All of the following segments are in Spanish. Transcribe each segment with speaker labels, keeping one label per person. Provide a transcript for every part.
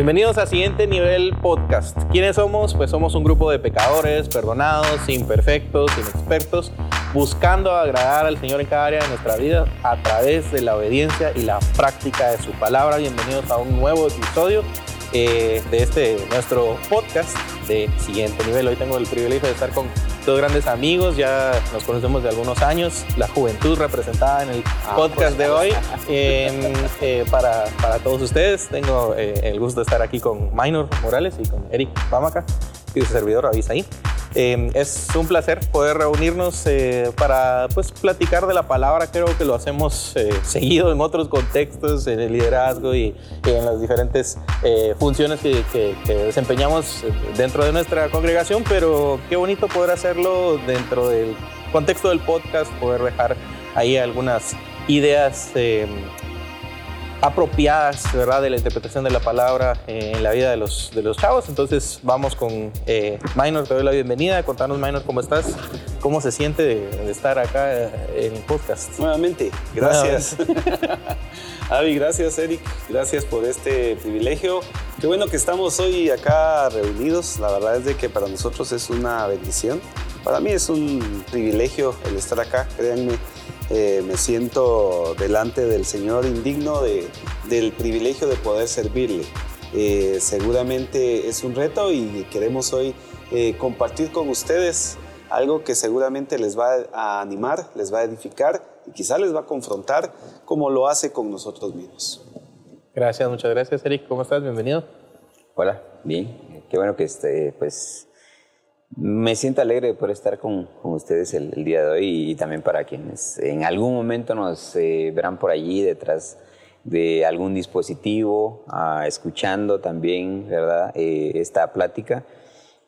Speaker 1: Bienvenidos a Siguiente Nivel Podcast. ¿Quiénes somos? Pues somos un grupo de pecadores, perdonados, imperfectos, inexpertos, buscando agradar al Señor en cada área de nuestra vida a través de la obediencia y la práctica de su palabra. Bienvenidos a un nuevo episodio eh, de este nuestro podcast de Siguiente Nivel. Hoy tengo el privilegio de estar con dos grandes amigos, ya nos conocemos de algunos años, la juventud representada en el
Speaker 2: Ah,
Speaker 1: podcast de
Speaker 2: pues,
Speaker 1: hoy. Em, eh, para, para todos ustedes, tengo eh, el gusto de estar aquí con Minor Morales y con Eric Bamaca y su servidor Avisaí. Eh, es un placer poder reunirnos eh, para pues, platicar de la palabra. Creo que lo hacemos eh, seguido en otros contextos, en el liderazgo y, en las diferentes eh, funciones que, desempeñamos dentro de nuestra congregación, pero qué bonito poder hacerlo dentro del contexto del podcast, poder dejar ahí algunas ideas eh, apropiadas, ¿verdad? De la interpretación de la palabra eh, en la vida de los, de los chavos. Entonces vamos con eh, Minor, te doy la bienvenida. Contanos, Minor, ¿cómo estás? ¿Cómo se siente de, de estar acá eh, en el podcast?
Speaker 2: Nuevamente, gracias. Avi, gracias Eric, gracias por este privilegio. Qué bueno que estamos hoy acá reunidos. La verdad es de que para nosotros es una bendición. Para mí es un privilegio el estar acá, créanme. Eh, me siento delante del Señor indigno de- del privilegio de poder servirle. Eh, seguramente es un reto y queremos hoy eh, compartir con ustedes algo que seguramente les va a animar, les va a edificar y quizá les va a confrontar como lo hace con nosotros mismos.
Speaker 1: Gracias, muchas gracias, Eric. ¿Cómo estás? Bienvenido.
Speaker 3: Hola, bien. Qué bueno que este, pues me siento alegre por estar con, con ustedes el, el día de hoy y, también para quienes en algún momento nos eh, verán por allí detrás de algún dispositivo, ah, escuchando también, ¿verdad? Eh, esta plática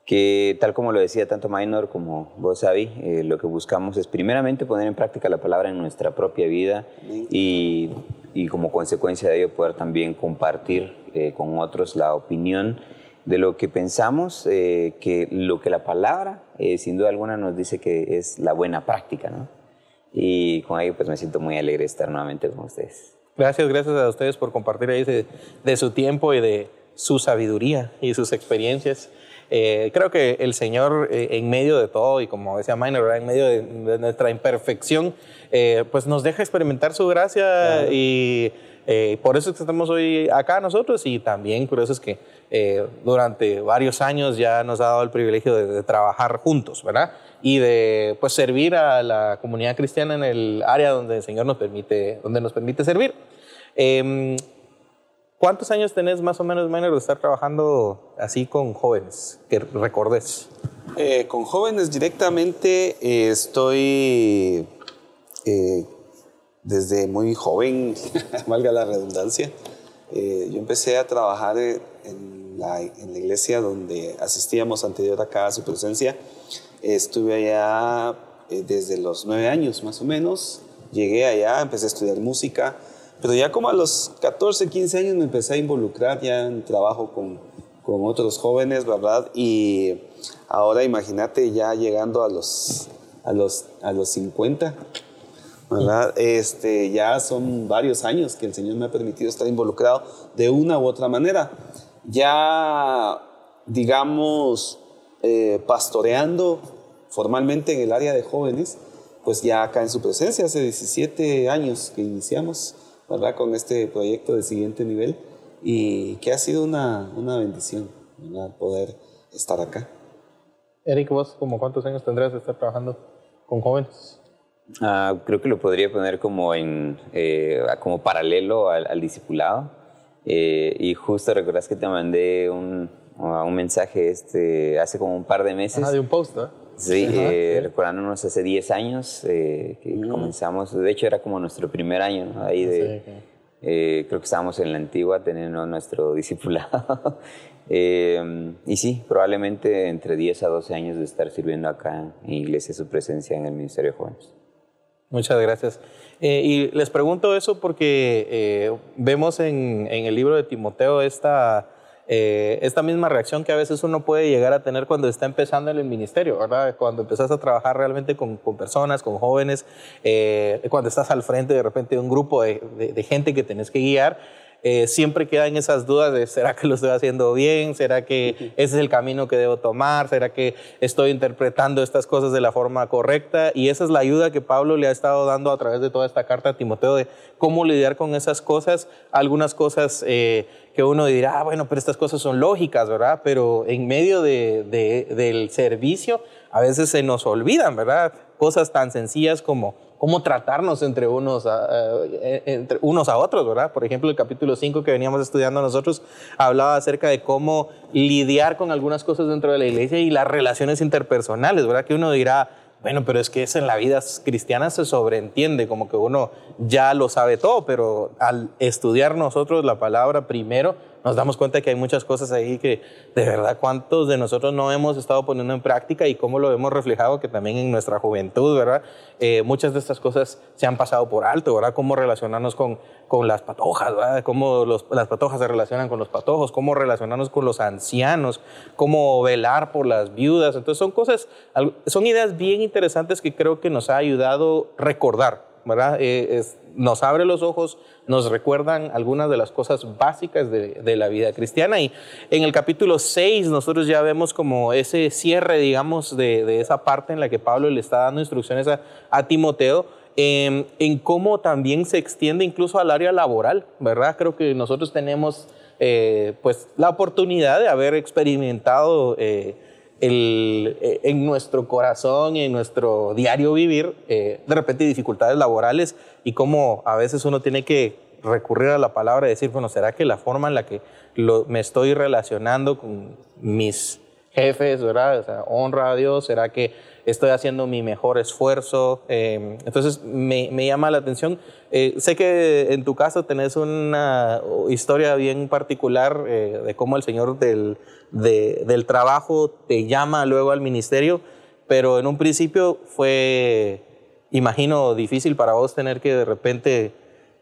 Speaker 3: que tal como lo decía tanto Minor como vos, Avi, eh, lo que buscamos es primeramente poner en práctica la palabra en nuestra propia vida y, y como consecuencia de ello poder también compartir eh, con otros la opinión de lo que pensamos, eh, que lo que la palabra eh, sin duda alguna nos dice que es la buena práctica, ¿no? Y con ello pues me siento muy alegre de estar nuevamente con ustedes.
Speaker 1: Gracias, gracias a ustedes por compartir ahí de, de su tiempo y de su sabiduría y sus experiencias. Eh, creo que el Señor, en medio de todo, y como decía Minor, ¿verdad? en medio de, de nuestra imperfección, pues nos deja experimentar su gracia y eh, por eso es que estamos hoy acá nosotros y también por eso es que eh, durante varios años ya nos ha dado el privilegio de, de trabajar juntos, ¿verdad? Y de pues servir a la comunidad cristiana en el área donde el Señor nos permite, donde nos permite servir. Em, ¿Cuántos años tenés más o menos, Minor, de estar trabajando así con jóvenes que recordes?
Speaker 2: Eh, con jóvenes directamente eh, estoy eh, desde muy joven, valga la redundancia. Eh, yo empecé a trabajar eh, en la, iglesia donde asistíamos anterior acá a su presencia. Estuve allá eh, desde los nueve años más o menos. Llegué allá, empecé a estudiar música, pero ya como a los 14, 15 años me empecé a involucrar ya en trabajo con, con otros jóvenes, ¿verdad? Y ahora imagínate ya llegando a los, a los, a los 50, ¿verdad? Este, ya son varios años que el Señor me ha permitido estar involucrado de una u otra manera. Ya, digamos, eh, pastoreando formalmente en el área de jóvenes, pues ya acá en su presencia, hace 17 años que iniciamos, ¿verdad? Con este proyecto de siguiente nivel y que ha sido una, una bendición, ¿verdad? Poder estar acá.
Speaker 1: Eric, vos, como cuántos años tendrás de estar trabajando con jóvenes?
Speaker 3: Ah, creo que lo podría poner como, en, eh, como paralelo al, al discipulado. Eh, y justo recordás que te mandé un, uh, un mensaje este, hace como un par de meses.
Speaker 1: Ah, de un post, ¿no?
Speaker 3: Sí,
Speaker 1: Ajá,
Speaker 3: eh,
Speaker 1: sí.
Speaker 3: recordándonos hace 10 años eh, que comenzamos. De hecho, era como nuestro primer año ¿no? ahí de.
Speaker 1: Sí, sí.
Speaker 3: eh, creo que estábamos en la antigua teniendo nuestro discipulado. Eh, y sí, probablemente entre 10 a 12 años de estar sirviendo acá en Iglesia su presencia en el Ministerio de Jóvenes.
Speaker 1: Muchas gracias. Eh, y les pregunto eso porque eh, vemos en, en el libro de Timoteo esta, eh, esta misma reacción que a veces uno puede llegar a tener cuando está empezando en el ministerio, ¿verdad? Cuando empezás a trabajar realmente con, con personas, con jóvenes, cuando estás al frente de repente de un grupo de, de- de gente que tenés que guiar. Eh, siempre quedan esas dudas de, ¿será que lo estoy haciendo bien? ¿Será que ese es el camino que debo tomar? ¿Será que estoy interpretando estas cosas de la forma correcta? Y esa es la ayuda que Pablo le ha estado dando a través de toda esta carta a Timoteo de cómo lidiar con esas cosas. Algunas cosas eh, que uno dirá, ah, bueno, pero estas cosas son lógicas, ¿verdad? Pero en medio del servicio a veces se nos olvidan, ¿verdad? Cosas tan sencillas como cómo tratarnos entre unos, a, eh, entre unos a otros, ¿verdad? Por ejemplo, el capítulo 5 que veníamos estudiando nosotros hablaba acerca de cómo lidiar con algunas cosas dentro de la iglesia y las relaciones interpersonales, ¿verdad? Que uno dirá, bueno, pero es que eso en la vida cristiana se sobreentiende, como que uno ya lo sabe todo, pero al estudiar nosotros la palabra primero, nos damos cuenta que hay muchas cosas ahí que de verdad cuántos de nosotros no hemos estado poniendo en práctica y cómo lo hemos reflejado que también en nuestra juventud, ¿verdad? Eh, muchas de estas cosas se han pasado por alto, ¿verdad? Cómo relacionarnos con, con las patojas, ¿verdad? Cómo los, las patojas se relacionan con los patojos, cómo relacionarnos con los ancianos, cómo velar por las viudas. Entonces son cosas, son ideas bien interesantes que creo que nos ha ayudado recordar, ¿verdad? Eh, es, nos abre los ojos, nos recuerdan algunas de las cosas básicas de, la vida cristiana. Y en el capítulo 6 nosotros ya vemos como ese cierre, digamos, de, esa parte en la que Pablo le está dando instrucciones a, Timoteo. Em, en cómo también se extiende incluso al área laboral, ¿verdad? Creo que nosotros tenemos eh, pues la oportunidad de haber experimentado eh, eh, en nuestro corazón en nuestro diario vivir, eh, de repente dificultades laborales y cómo a veces uno tiene que recurrir a la palabra y decir, bueno, ¿será que la forma en la que me estoy relacionando con mis jefes, ¿verdad? O sea, honra a Dios, ¿será que estoy haciendo mi mejor esfuerzo? Eh, entonces me, llama la atención. sé que en tu caso tenés una historia bien particular de cómo el Señor del del trabajo te llama luego al ministerio, pero en un principio fue, imagino, difícil para vos tener que de repente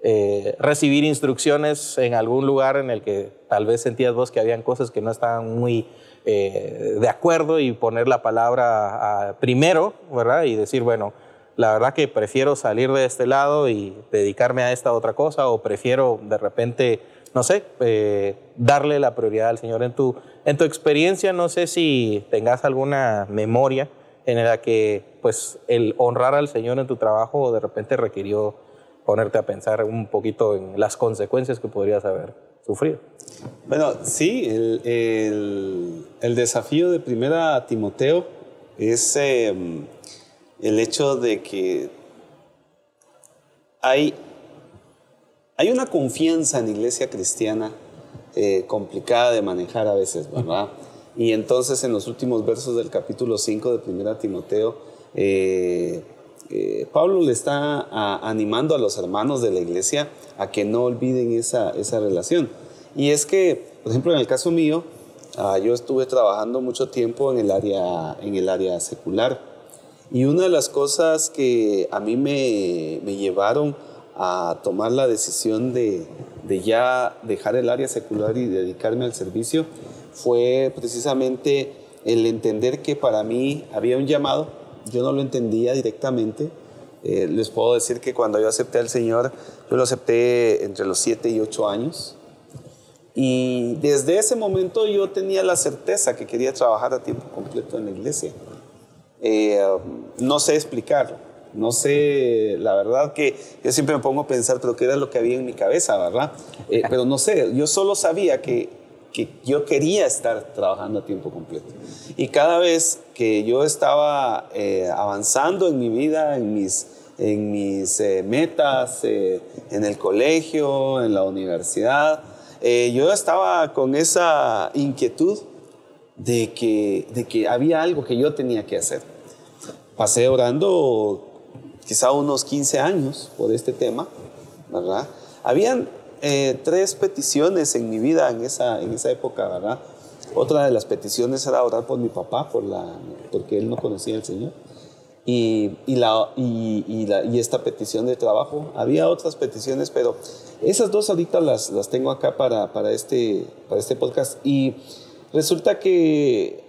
Speaker 1: eh, recibir instrucciones en algún lugar en el que tal vez sentías vos que habían cosas que no estaban muy eh, de acuerdo y poner la palabra primero, ¿verdad? Y decir, bueno, la verdad que prefiero salir de este lado y dedicarme a esta otra cosa o prefiero de repente no sé, eh, darle la prioridad al Señor. En tu, en tu experiencia, no sé si tengas alguna memoria en la que pues, el honrar al Señor en tu trabajo de repente requirió ponerte a pensar un poquito en las consecuencias que podrías haber
Speaker 2: Bueno, sí, el, desafío de primera Timoteo es em, el hecho de que hay hay una confianza en la iglesia cristiana eh, complicada de manejar a veces, ¿verdad? Y entonces en los últimos versos del capítulo 5 de 1 Timoteo, eh, eh, Pablo le está animando a los hermanos de la iglesia a que no olviden esa, esa relación. Y es que, por ejemplo, en el caso mío, ah, yo estuve trabajando mucho tiempo en el, área, en el área secular. Y una de las cosas que a mí me, me llevaron a tomar la decisión de, de, ya dejar el área secular y dedicarme al servicio fue precisamente el entender que para mí había un llamado, yo no lo entendía directamente. Eh, les puedo decir que cuando yo acepté al Señor, yo lo acepté entre los 7 y 8 años. Y desde ese momento yo tenía la certeza que quería trabajar a tiempo completo en la iglesia. Eh, no sé explicarlo no sé, la verdad que yo siempre me pongo a pensar, pero qué era lo que había en mi cabeza, ¿verdad? Eh, pero no sé, yo solo sabía que, que yo quería estar trabajando a tiempo completo. Y cada vez que yo estaba eh, avanzando en mi vida, en mis, en mis eh, metas, en el colegio, en la universidad, yo estaba con esa inquietud de que, de que había algo que yo tenía que hacer. Pasé orando quizá unos 15 años por este tema, ¿verdad? Habían eh, tres peticiones en mi vida en esa, en esa época, ¿verdad? Otra de las peticiones era orar por mi papá, por la, porque él no conocía al Señor. Y, y, la, y, la, y, esta petición de trabajo. Había otras peticiones, pero esas dos ahorita las, las tengo acá para, para, este, para este podcast. Y resulta que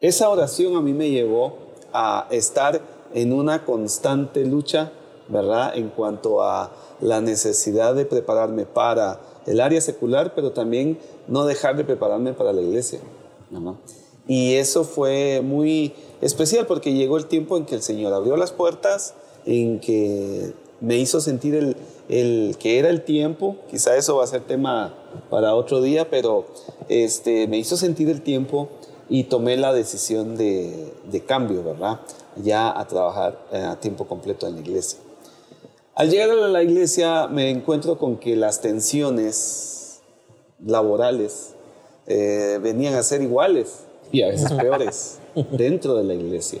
Speaker 2: esa oración a mí me llevó a estar en una constante lucha ¿verdad? En cuanto a la necesidad de prepararme para el área secular, pero también no dejar de prepararme para la iglesia. Y eso fue muy especial porque llegó el tiempo en que el Señor abrió las puertas, en que me hizo sentir el, el que era el tiempo, quizá eso va a ser tema para otro día, pero este, me hizo sentir el tiempo y tomé la decisión de, de cambio, ¿verdad? Ya a trabajar eh, a tiempo completo en la iglesia. Al llegar a la iglesia me encuentro con que las tensiones laborales eh, venían a ser iguales y a veces peores dentro de la iglesia,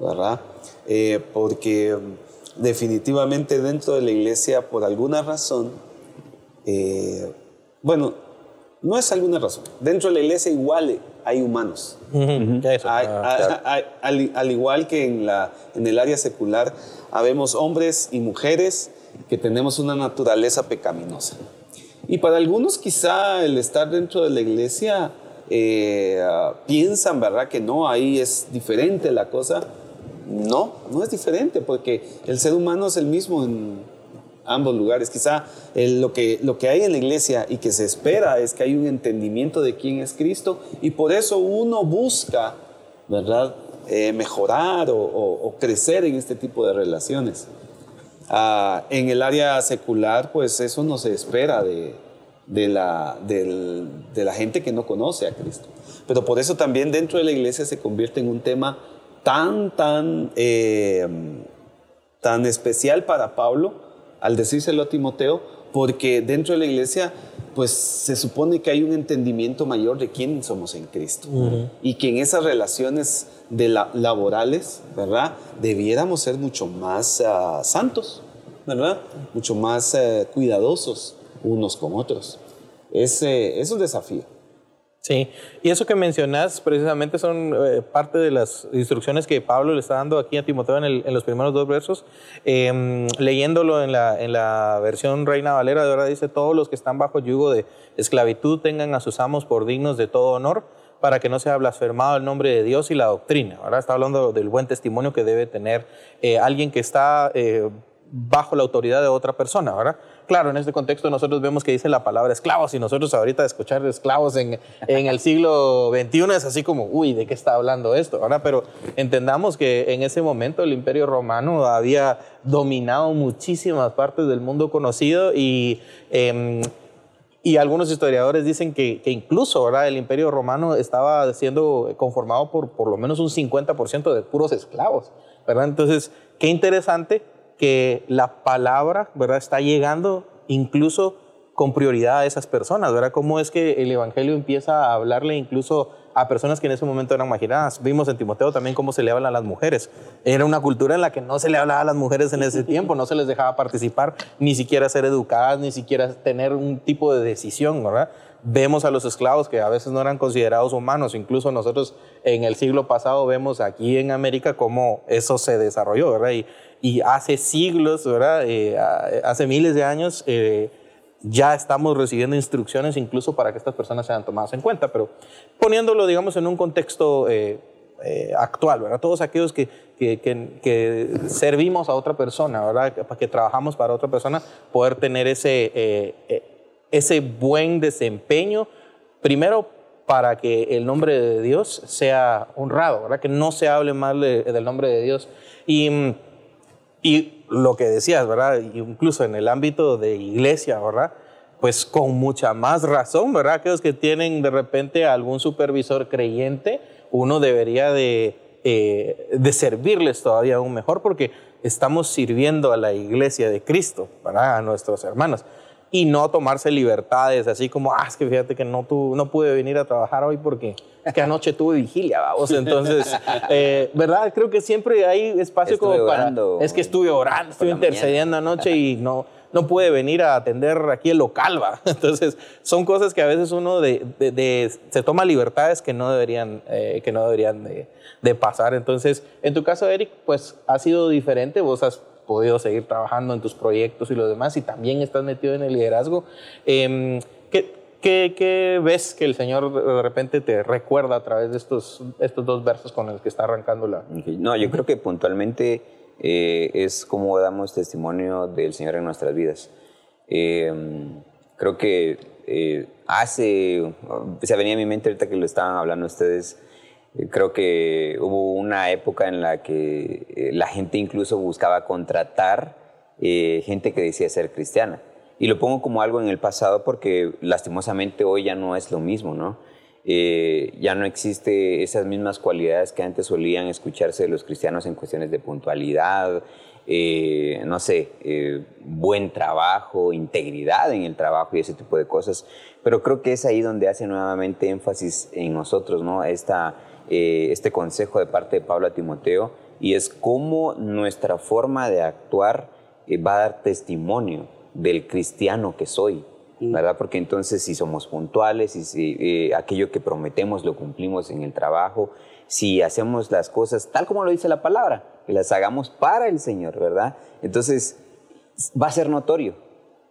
Speaker 2: ¿verdad? Eh, porque definitivamente dentro de la iglesia, por alguna razón, eh, bueno, no es alguna razón, dentro de la iglesia igual hay humanos. al, igual que en, la, en el área secular, habemos hombres y mujeres que tenemos una naturaleza pecaminosa. Y para algunos quizá el estar dentro de la iglesia eh, piensan, ¿verdad? Que no, ahí es diferente la cosa. No, no es diferente porque el ser humano es el mismo en ambos lugares. Quizá lo, que, lo que hay en la iglesia y que se espera es que hay un entendimiento de quién es Cristo y por eso uno busca, ¿verdad? Eh, mejorar o, crecer en este tipo de relaciones. Ah, en el área secular, pues eso no se espera de, de, la, de la gente que no conoce a Cristo. Pero por eso también dentro de la iglesia se convierte en un tema tan, tan, eh, tan especial para Pablo al decírselo a Timoteo, porque dentro de la iglesia pues se supone que hay un entendimiento mayor de quién somos en Cristo y que en esas relaciones de laborales, ¿verdad? Debiéramos ser mucho más ah, santos, ¿verdad? Mucho más eh, cuidadosos unos con otros. Ese es un desafío.
Speaker 1: Sí, y eso que mencionas precisamente son eh, parte de las instrucciones que Pablo le está dando aquí a Timoteo en, los primeros dos versos. Em, leyéndolo en la, en la versión Reina Valera, de verdad dice, todos los que están bajo yugo de esclavitud tengan a sus amos por dignos de todo honor para que no sea blasfemado el nombre de Dios y la doctrina. Ahora está hablando del buen testimonio que debe tener eh, alguien que está eh, bajo la autoridad de otra persona, ¿verdad? Claro, en este contexto nosotros vemos que dice la palabra esclavos y nosotros ahorita escuchar esclavos en, en el siglo XXI es así como, uy, ¿de qué está hablando esto? ¿verdad? Pero entendamos que en ese momento el imperio romano había dominado muchísimas partes del mundo conocido y... Em, y algunos historiadores dicen que, que, incluso ¿verdad? el imperio romano estaba siendo conformado por por lo menos un 50% de puros esclavos. ¿verdad? Entonces, qué interesante que la palabra, ¿verdad? Está llegando incluso con prioridad a esas personas, ¿verdad? Cómo es que el Evangelio empieza a hablarle incluso a personas que en ese momento eran marginadas. Vimos en Timoteo también cómo se le habla a las mujeres. Era una cultura en la que no se le hablaba a las mujeres en ese tiempo, no se les dejaba participar, ni siquiera ser educadas, ni siquiera tener un tipo de decisión, ¿verdad? Vemos a los esclavos que a veces no eran considerados humanos, incluso nosotros en el siglo pasado vemos aquí en América cómo eso se desarrolló, ¿verdad? Y, hace siglos, ¿verdad? Eh, hace miles de años, eh, ya estamos recibiendo instrucciones incluso para que estas personas sean tomadas en cuenta, pero poniéndolo, digamos, en un contexto eh, actual, ¿verdad? Todos aquellos que, que, que, servimos a otra persona, ¿verdad? Que trabajamos para otra persona, poder tener ese, ese buen desempeño, primero para que el nombre de Dios sea honrado, ¿verdad? Que no se hable mal del nombre de Dios. Y mm, y lo que decías, ¿verdad? Incluso en el ámbito de iglesia, ¿verdad? Pues con mucha más razón, ¿verdad? Aquellos que tienen de repente algún supervisor creyente, uno debería de, eh, de servirles todavía aún mejor porque estamos sirviendo a la iglesia de Cristo, ¿verdad? A nuestros hermanos y no tomarse libertades, así como, ah, es que fíjate que no, tu, no pude venir a trabajar hoy porque es que anoche tuve vigilia, vamos. Entonces, eh, ¿verdad? Creo que siempre hay espacio como para... es que estuve orando, estuve intercediendo anoche y no, no pude venir a atender aquí el local, va. Entonces, son cosas que a veces uno de, de, se toma libertades que no deberían, eh, que no deberían de, de pasar. Entonces, en tu caso, Eric, pues ha sido diferente. Vos has podido seguir trabajando en tus proyectos y lo demás, y también estás metido en el liderazgo. Em, ¿qué, qué, ves que el Señor de repente te recuerda a través de estos, estos dos versos con los que está arrancando la...
Speaker 3: No, yo creo que puntualmente eh, es cómo damos testimonio del Señor en nuestras vidas. Eh, creo que eh, hace, se venía a mi mente ahorita que lo estaban hablando ustedes, creo que hubo una época en la que la gente incluso buscaba contratar gente que decía ser cristiana. Y lo pongo como algo en el pasado porque lastimosamente hoy ya no es lo mismo, ¿no? Eh, ya no existe esas mismas cualidades que antes solían escucharse de los cristianos en cuestiones de puntualidad, eh, no sé, eh, buen trabajo, integridad en el trabajo y ese tipo de cosas. Pero creo que es ahí donde hace nuevamente énfasis en nosotros, ¿no? Esta, este consejo de parte de Pablo a Timoteo y es cómo nuestra forma de actuar va a dar testimonio del cristiano que soy, ¿verdad? Porque entonces si somos puntuales, y si eh, aquello que prometemos lo cumplimos en el trabajo, si hacemos las cosas tal como lo dice la palabra, que las hagamos para el Señor, ¿verdad? Entonces va a ser notorio,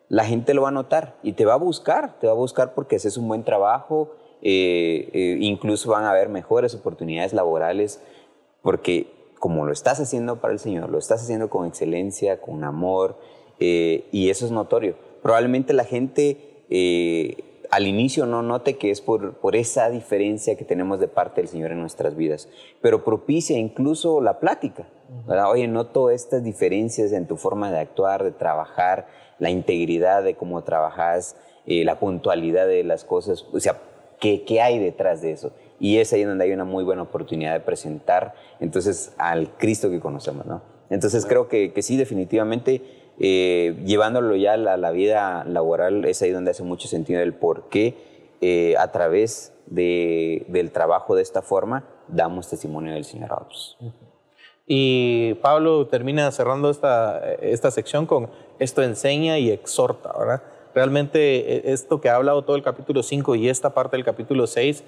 Speaker 3: la gente lo va a notar y te va a buscar, te va a buscar porque haces un buen trabajo, eh, eh, incluso van a haber mejores oportunidades laborales porque como lo estás haciendo para el Señor, lo estás haciendo con excelencia, con amor, eh, y eso es notorio. Probablemente la gente eh, al inicio no note que es por, por esa diferencia que tenemos de parte del Señor en nuestras vidas, pero propicia incluso la plática. Oye, noto estas diferencias en tu forma de actuar, de trabajar, la integridad de cómo trabajas, eh, la puntualidad de las cosas, o sea, ¿qué, ¿qué hay detrás de eso? Y es ahí donde hay una muy buena oportunidad de presentar entonces al Cristo que conocemos, ¿no? Entonces creo que, que sí, definitivamente eh, llevándolo ya a la, vida laboral, es ahí donde hace mucho sentido el por qué eh, a través del trabajo de esta forma damos testimonio del Señor a otros.
Speaker 1: Y Pablo termina cerrando esta, esta sección con esto enseña y exhorta, ¿verdad? Realmente eh, esto que ha hablado todo el capítulo 5 y esta parte del capítulo 6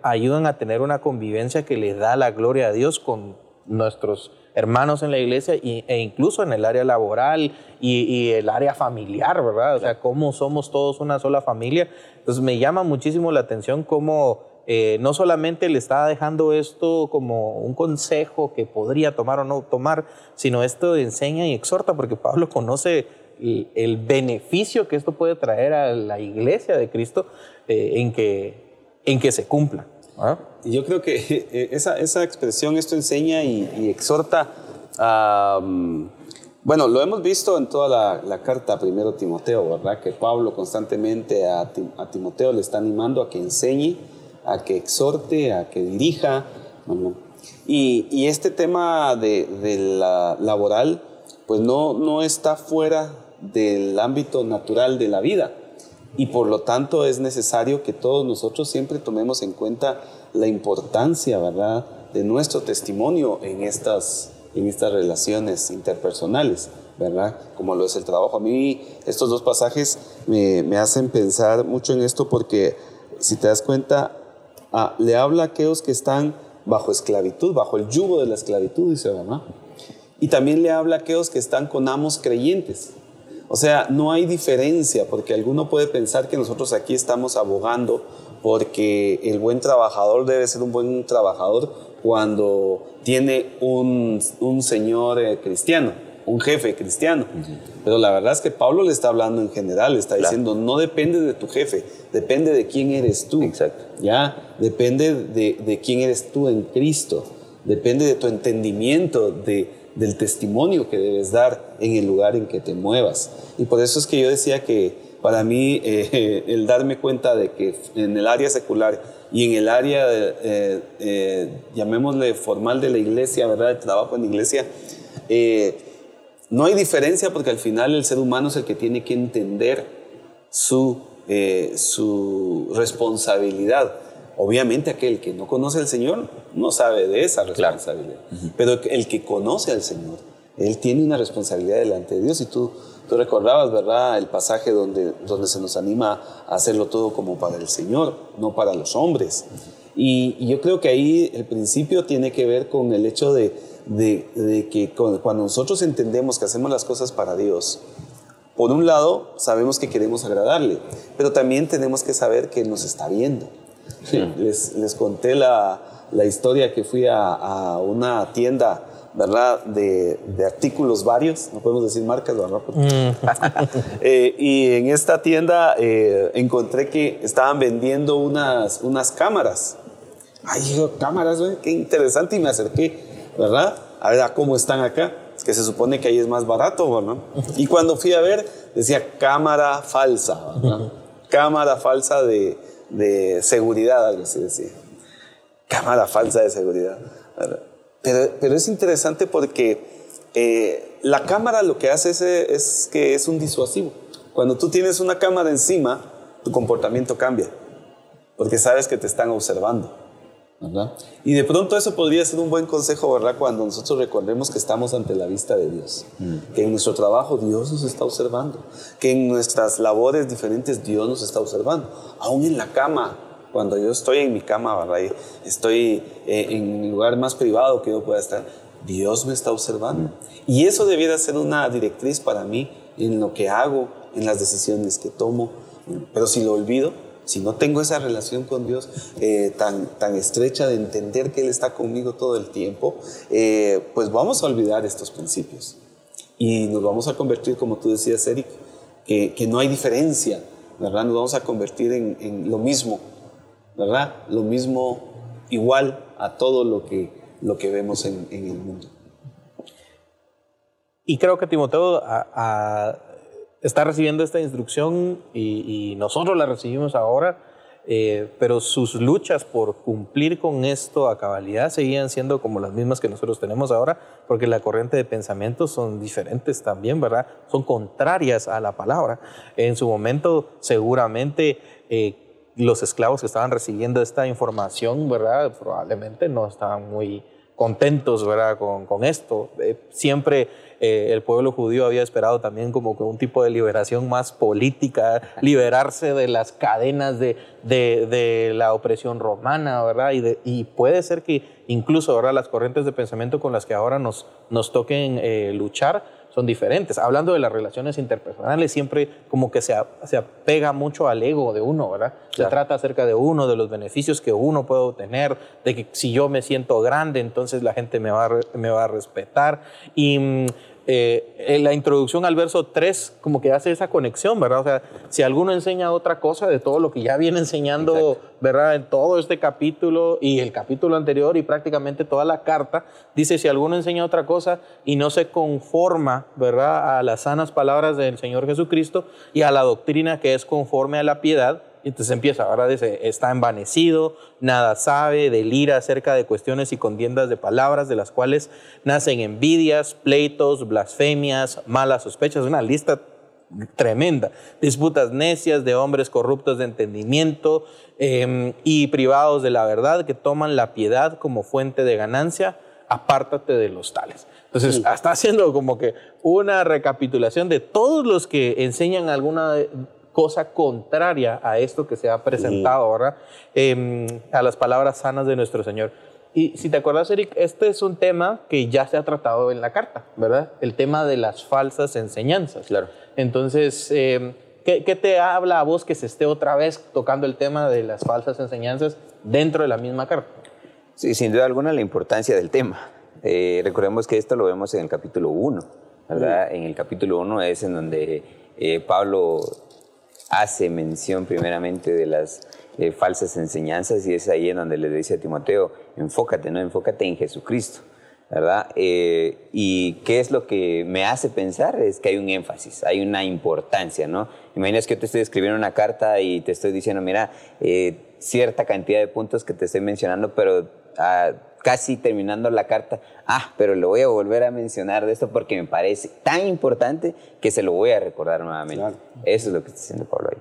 Speaker 1: ayudan a tener una convivencia que le da la gloria a Dios con nuestros hermanos en la iglesia e incluso en el área laboral y, el área familiar, ¿verdad? O sea, cómo somos todos una sola familia. Entonces me llama muchísimo la atención cómo eh, no solamente le está dejando esto como un consejo que podría tomar o no tomar, sino esto enseña y exhorta, porque Pablo conoce el, beneficio que esto puede traer a la iglesia de Cristo eh, en, que, en que se cumpla.
Speaker 2: ¿Ah? Yo creo que eh, esa, esa, expresión, esto enseña y, exhorta, bueno, lo hemos visto en toda la, carta primero Timoteo, ¿verdad? Que Pablo constantemente a, Timoteo le está animando a que enseñe, a que exhorte, a que dirija. Y, y, este tema de, de, la laboral, pues no, no está fuera del ámbito natural de la vida y por lo tanto es necesario que todos nosotros siempre tomemos en cuenta la importancia, ¿verdad?, de nuestro testimonio en estas, en estas relaciones interpersonales, ¿verdad? Como lo es el trabajo. A mí estos dos pasajes me, me hacen pensar mucho en esto porque, si te das cuenta, ah, le habla a aquellos que están bajo esclavitud, bajo el yugo de la esclavitud, dice, ¿verdad? Y también le habla a aquellos que están con amos creyentes. O sea, no hay diferencia, porque alguno puede pensar que nosotros aquí estamos abogando porque el buen trabajador debe ser un buen trabajador cuando tiene un, señor eh, cristiano, un jefe cristiano. Pero la verdad es que Pablo le está hablando en general, le está diciendo, no depende de tu jefe, depende de quién eres tú.
Speaker 3: Exacto.
Speaker 2: Ya, depende de, de quién eres tú en Cristo, depende de tu entendimiento, de del testimonio que debes dar en el lugar en que te muevas. Y por eso es que yo decía que para mí eh, el darme cuenta de que en el área secular y en el área, eh, eh, llamémosle formal de la iglesia, ¿verdad? El trabajo en la iglesia, no hay diferencia porque al final el ser humano es el que tiene que entender su, su responsabilidad. Obviamente aquel que no conoce al Señor no sabe de esa responsabilidad, pero el que conoce al Señor, él tiene una responsabilidad delante de Dios. Y tú, tú recordabas, ¿verdad? El pasaje donde, donde se nos anima a hacerlo todo como para el Señor, no para los hombres. Y, yo creo que ahí el principio tiene que ver con el hecho de, de, que cuando nosotros entendemos que hacemos las cosas para Dios, por un lado sabemos que queremos agradarle, pero también tenemos que saber que nos está viendo les, les conté la, la, historia que fui a, a, una tienda ¿verdad? De, de artículos varios, no podemos decir marcas, ¿verdad? Eh, y en esta tienda eh, encontré que estaban vendiendo unas, unas cámaras. Ay, digo, cámaras, güey, qué interesante. Y me acerqué, ¿verdad? A ver a cómo están acá. Que se supone que ahí es más barato, ¿no? Y cuando fui a ver, decía cámara falsa, ¿verdad? Cámara falsa de, de seguridad, algo así decía. Cámara falsa de seguridad. Pero, pero es interesante porque eh, la cámara lo que hace es, es que es un disuasivo. Cuando tú tienes una cámara encima, tu comportamiento cambia, porque sabes que te están observando. ¿Verdad? Y de pronto eso podría ser un buen consejo, ¿verdad? Cuando nosotros recordemos que estamos ante la vista de Dios, que en nuestro trabajo Dios nos está observando, que en nuestras labores diferentes Dios nos está observando, aún en la cama, cuando yo estoy en mi cama, ¿verdad? Estoy eh, en un lugar más privado que yo pueda estar, Dios me está observando. Y eso debiera ser una directriz para mí en lo que hago, en las decisiones que tomo. Pero si lo olvido, si no tengo esa relación con Dios eh, tan, tan estrecha de entender que Él está conmigo todo el tiempo, eh, pues vamos a olvidar estos principios. Y nos vamos a convertir, como tú decías, Eric, que, que no hay diferencia, ¿verdad? Nos vamos a convertir en, en lo mismo, ¿verdad? Lo mismo, igual a todo lo que, lo que vemos en, en el mundo.
Speaker 1: Y creo que Timoteo a- está recibiendo esta instrucción y, nosotros la recibimos ahora, eh, pero sus luchas por cumplir con esto a cabalidad seguían siendo como las mismas que nosotros tenemos ahora, porque la corriente de pensamientos son diferentes también, ¿verdad? Son contrarias a la palabra. En su momento, seguramente... eh, los esclavos que estaban recibiendo esta información, ¿verdad? Probablemente no estaban muy contentos, ¿verdad? Con, con esto. Eh, siempre eh, el pueblo judío había esperado también como que un tipo de liberación más política, liberarse de las cadenas de, de, la opresión romana, ¿verdad? Y, de- y puede ser que incluso, ¿verdad? Las corrientes de pensamiento con las que ahora nos, nos toquen eh, luchar son diferentes. Hablando de las relaciones interpersonales, siempre como que se, se apega mucho al ego de uno, ¿verdad? Se trata acerca de uno, de los beneficios que uno puede obtener, de que si yo me siento grande, entonces la gente me va a, me va a respetar. Y mm, eh, en la introducción al verso 3 como que hace esa conexión, ¿verdad? O sea, si alguno enseña otra cosa de todo lo que ya viene enseñando,
Speaker 3: Exacto.
Speaker 1: ¿verdad? En todo este capítulo y el capítulo anterior y prácticamente toda la carta, dice, si alguno enseña otra cosa y no se conforma, ¿verdad? A las sanas palabras del Señor Jesucristo y a la doctrina que es conforme a la piedad, y entonces empieza, ahora dice, está envanecido, nada sabe, delira acerca de cuestiones y contiendas de palabras, de las cuales nacen envidias, pleitos, blasfemias, malas sospechas, una lista tremenda. Disputas necias de hombres corruptos de entendimiento eh, y privados de la verdad que toman la piedad como fuente de ganancia. Apártate de los tales. Entonces, está haciendo como que una recapitulación de todos los que enseñan alguna cosa contraria a esto que se ha presentado ahora, eh, a las palabras sanas de nuestro Señor. Y si te acuerdas, Eric, este es un tema que ya se ha tratado en la carta, ¿verdad? El tema de las falsas enseñanzas.
Speaker 3: Claro.
Speaker 1: Entonces, eh, ¿qué, qué te habla a vos que se esté otra vez tocando el tema de las falsas enseñanzas dentro de la misma carta?
Speaker 3: Sí, sin duda alguna la importancia del tema. Eh, recordemos que esto lo vemos en el capítulo 1, ¿verdad? En el capítulo 1 es en donde eh, Pablo hace mención primeramente de las eh, falsas enseñanzas y es ahí en donde le dice a Timoteo, enfócate, ¿no? Enfócate en Jesucristo, ¿verdad? Eh, y qué es lo que me hace pensar es que hay un énfasis, hay una importancia, ¿no? Imaginas que yo te estoy escribiendo una carta y te estoy diciendo, mira, eh, cierta cantidad de puntos que te estoy mencionando, pero ah, casi terminando la carta, ah, pero lo voy a volver a mencionar de esto porque me parece tan importante que se lo voy a recordar nuevamente.
Speaker 2: Claro.
Speaker 3: Eso es lo que está haciendo Pablo ahí.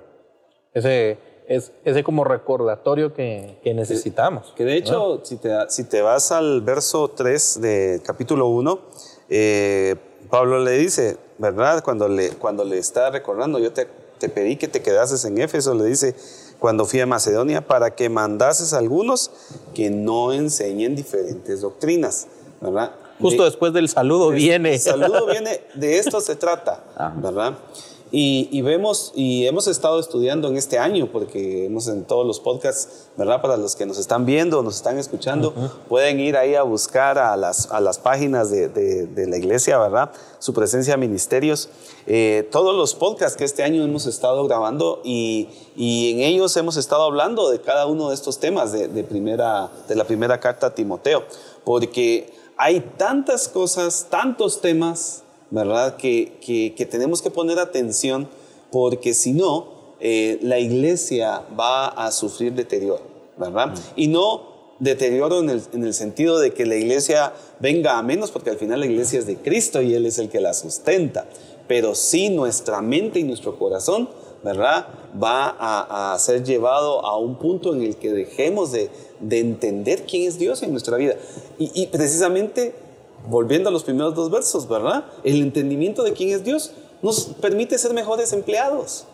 Speaker 1: Ese, es, ese como recordatorio que, que necesitamos.
Speaker 2: Que de hecho, si, te, si te vas al verso 3 de capítulo 1, eh, Pablo le dice, ¿verdad? Cuando le, cuando le está recordando, yo te, te pedí que te quedases en Éfeso, le dice, cuando fui a Macedonia, para que mandases a algunos que no enseñen diferentes doctrinas, ¿verdad?
Speaker 1: Justo
Speaker 2: De-
Speaker 1: después del saludo viene.
Speaker 2: El saludo viene, de esto se trata,
Speaker 3: Ajá.
Speaker 2: ¿verdad? Y, y, vemos y hemos estado estudiando en este año, porque hemos en todos los podcasts, ¿verdad? Para los que nos están viendo, nos están escuchando, pueden ir ahí a buscar a las, a las páginas de, de, de la iglesia, ¿verdad? Su presencia ministerios. Eh, todos los podcasts que este año hemos estado grabando y, y, en ellos hemos estado hablando de cada uno de estos temas de, de, primera, de la primera carta a Timoteo, porque hay tantas cosas, tantos temas ¿verdad? Que, que, que tenemos que poner atención porque si no, eh, la iglesia va a sufrir deterioro, ¿verdad? Mm. Y no deterioro en el, en el, sentido de que la iglesia venga a menos, porque al final la iglesia es de Cristo y Él es el que la sustenta, pero sí nuestra mente y nuestro corazón, ¿verdad? Va a, a ser llevado a un punto en el que dejemos de, de entender quién es Dios en nuestra vida. Y, y precisamente volviendo a los primeros dos versos, ¿verdad? El entendimiento de quién es Dios nos permite ser mejores empleados.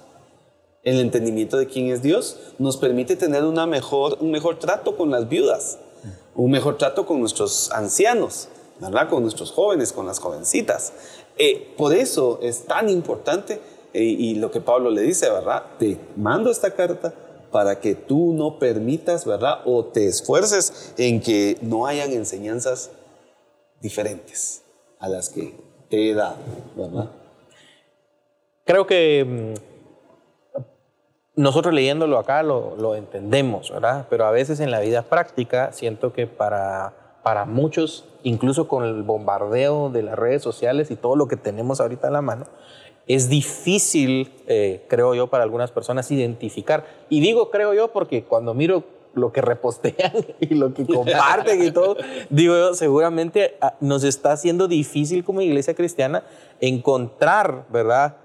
Speaker 2: El entendimiento de quién es Dios nos permite tener una mejor, un mejor trato con las viudas, un mejor trato con nuestros ancianos, ¿verdad? Con nuestros jóvenes, con las jovencitas. Eh, por eso es tan importante eh, y lo que Pablo le dice, ¿verdad? Te mando esta carta para que tú no permitas, ¿verdad? O te esfuerces en que no hayan enseñanzas diferentes a las que te he dado, ¿verdad?
Speaker 1: Creo que mm, nosotros leyéndolo acá lo, entendemos, ¿verdad? Pero a veces en la vida práctica siento que para, para muchos, incluso con el bombardeo de las redes sociales y todo lo que tenemos ahorita en la mano, es difícil, eh, creo yo, para algunas personas identificar. Y digo creo yo porque cuando miro lo que repostean y lo que comparten y todo, digo, seguramente ah, nos está haciendo difícil como iglesia cristiana encontrar, ¿verdad?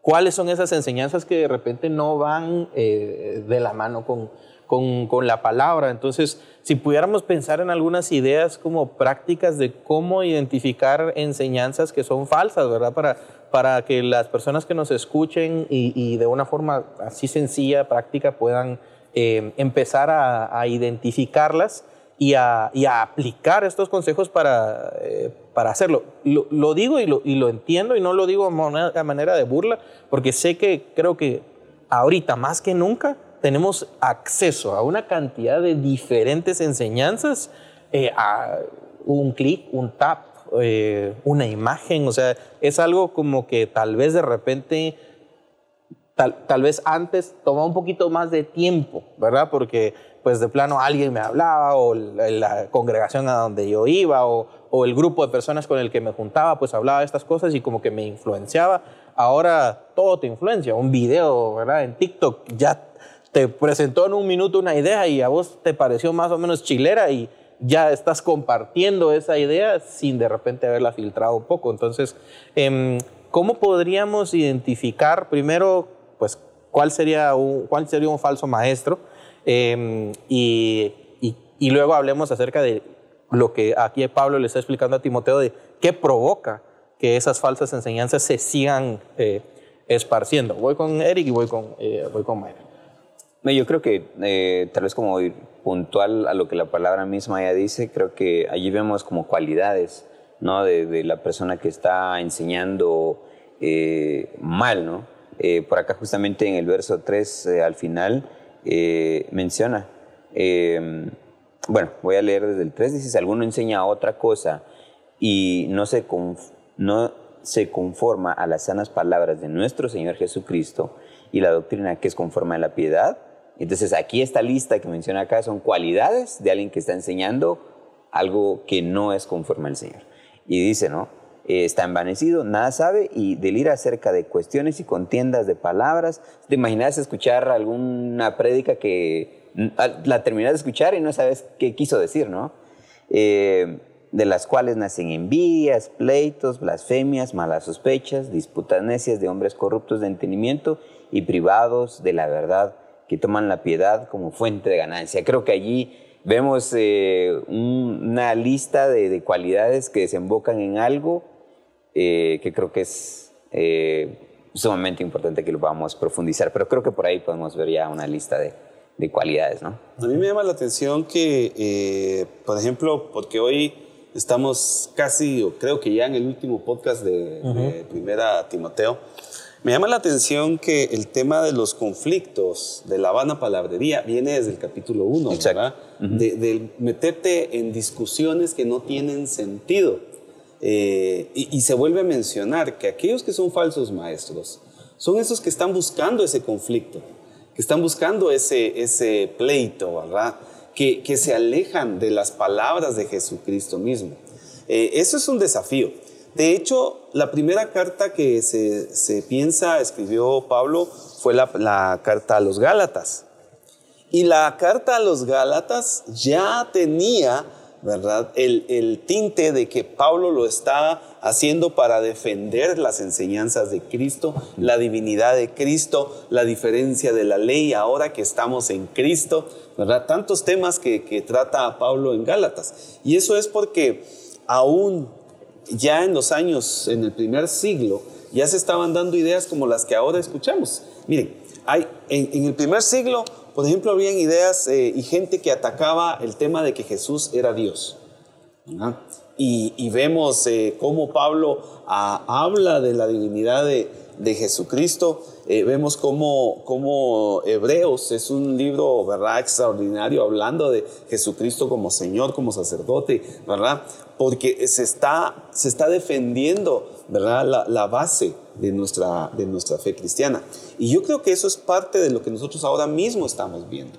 Speaker 1: ¿Cuáles son esas enseñanzas que de repente no van eh, de la mano con, con, con, la palabra? Entonces, si pudiéramos pensar en algunas ideas como prácticas de cómo identificar enseñanzas que son falsas, ¿verdad? Para, para que las personas que nos escuchen y, y de una forma así sencilla, práctica, puedan eh, empezar a, identificarlas y a, aplicar estos consejos para, eh, para hacerlo. Lo, lo digo y lo, y lo, entiendo y no lo digo a manera de burla, porque sé que creo que ahorita más que nunca tenemos acceso a una cantidad de diferentes enseñanzas, eh, a un clic, un tap, eh, una imagen, o sea, es algo como que tal vez de repente Tal, tal, vez antes tomaba un poquito más de tiempo, ¿verdad? Porque pues de plano alguien me hablaba o la, la congregación a donde yo iba o, o, el grupo de personas con el que me juntaba pues hablaba de estas cosas y como que me influenciaba. Ahora todo te influencia, un video, ¿verdad? En TikTok ya te presentó en un minuto una idea y a vos te pareció más o menos chilera y ya estás compartiendo esa idea sin de repente haberla filtrado un poco. Entonces, eh, ¿cómo podríamos identificar primero pues, cuál sería un, cuál sería un falso maestro. Eh, y, y, luego hablemos acerca de lo que aquí Pablo le está explicando a Timoteo de qué provoca que esas falsas enseñanzas se sigan eh, esparciendo. Voy con Eric y voy con, eh, voy con Mayra.
Speaker 3: Yo creo que eh, tal vez como puntual a lo que la palabra misma ya dice, creo que allí vemos como cualidades ¿no? de, de la persona que está enseñando eh, mal, ¿no? Eh, por acá justamente en el verso 3 eh, al final eh, menciona, bueno, voy a leer desde el 3, dice, si alguno enseña otra cosa y no se, no se conforma a las sanas palabras de nuestro Señor Jesucristo y la doctrina que es conforme a la piedad, entonces aquí esta lista que menciona acá son cualidades de alguien que está enseñando algo que no es conforme al Señor. Y dice, ¿no? Eh, está envanecido, nada sabe y delira acerca de cuestiones y contiendas de palabras. ¿Te imaginas escuchar alguna prédica que la terminas de escuchar y no sabes qué quiso decir, ¿no? Eh, de las cuales nacen envidias, pleitos, blasfemias, malas sospechas, disputas necias de hombres corruptos de entendimiento y privados de la verdad, que toman la piedad como fuente de ganancia. Creo que allí vemos eh, un, una lista de, de, cualidades que desembocan en algo eh, que creo que es eh, sumamente importante que lo podamos profundizar, pero creo que por ahí podemos ver ya una lista de, de cualidades, ¿no?
Speaker 2: A mí me llama la atención que, eh, por ejemplo, porque hoy estamos casi, o creo que ya en el último podcast de, uh -huh. de Primera Timoteo, Me llama la atención que el tema de los conflictos de la vana palabrería viene desde el capítulo 1,
Speaker 3: Exacto.
Speaker 2: ¿verdad? de, de meterte en discusiones que no tienen sentido. Eh, y, se vuelve a mencionar que aquellos que son falsos maestros son esos que están buscando ese conflicto, que están buscando ese, ese pleito, ¿verdad? Que, que se alejan de las palabras de Jesucristo mismo. Eh, eso es un desafío. De hecho, la primera carta que se, se piensa escribió Pablo fue la, la carta a los Gálatas. Y la carta a los Gálatas ya tenía, ¿verdad?, el, tinte de que Pablo lo estaba haciendo para defender las enseñanzas de Cristo, la divinidad de Cristo, la diferencia de la ley ahora que estamos en Cristo, ¿verdad? Tantos temas que, trata Pablo en Gálatas. Y eso es porque aún ya en los años, en el primer siglo, ya se estaban dando ideas como las que ahora escuchamos. Miren, hay, en el primer siglo, por ejemplo, habían ideas eh, y gente que atacaba el tema de que Jesús era Dios. Y, y, vemos eh, cómo Pablo a, habla de la divinidad de, de Jesucristo. Eh, vemos cómo, cómo, Hebreos es un libro, ¿verdad?, extraordinario, hablando de Jesucristo como Señor, como sacerdote, ¿verdad? Porque se está, se está defendiendo, ¿verdad?, la, la base de nuestra, de nuestra fe cristiana. Y yo creo que eso es parte de lo que nosotros ahora mismo estamos viendo.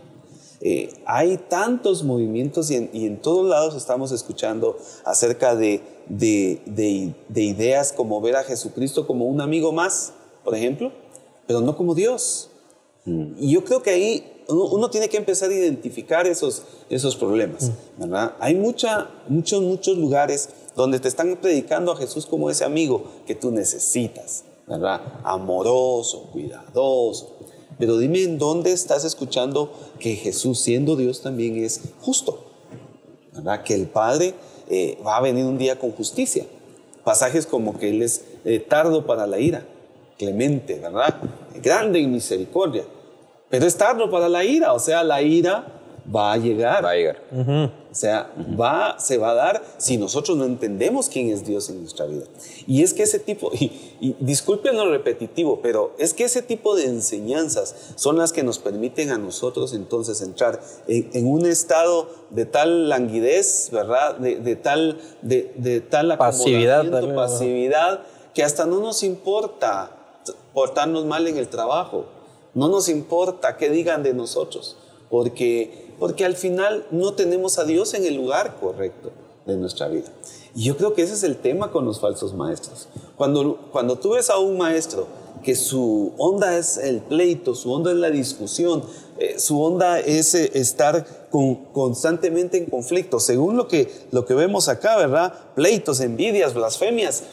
Speaker 2: Eh, hay tantos movimientos y en, y en, todos lados estamos escuchando acerca de, de, de, de, ideas como ver a Jesucristo como un amigo más, por ejemplo, pero no como Dios. Mm. Y yo creo que ahí uno, uno, tiene que empezar a identificar esos, esos problemas, ¿verdad? Hay mucha, muchos, muchos lugares donde te están predicando a Jesús como ese amigo que tú necesitas, ¿verdad? Amoroso, cuidadoso. Pero dime en dónde estás escuchando que Jesús, siendo Dios, también es justo. ¿verdad? Que el Padre eh, va a venir un día con justicia. Pasajes como que Él es eh, tardo para la ira, clemente, ¿verdad? Grande en misericordia. Pero es tardo para la ira, o sea, la ira va a llegar.
Speaker 3: Va a llegar.
Speaker 2: Uh -huh. O sea, uh -huh. va, se va a dar si nosotros no entendemos quién es Dios en nuestra vida. Y es que ese tipo, y, y disculpen lo repetitivo, pero es que ese tipo de enseñanzas son las que nos permiten a nosotros entonces entrar en, en un estado de tal languidez, ¿verdad? De, de tal, de, de tal
Speaker 1: pasividad,
Speaker 2: también, pasividad, que hasta no nos importa portarnos mal en el trabajo. No nos importa qué digan de nosotros, porque porque al final no tenemos a Dios en el lugar correcto de nuestra vida. Y yo creo que ese es el tema con los falsos maestros. Cuando, cuando tú ves a un maestro que su onda es el pleito, su onda es la discusión, eh, su onda es eh, estar con, constantemente en conflicto, según lo que, lo que vemos acá, ¿verdad? Pleitos, envidias, blasfemias,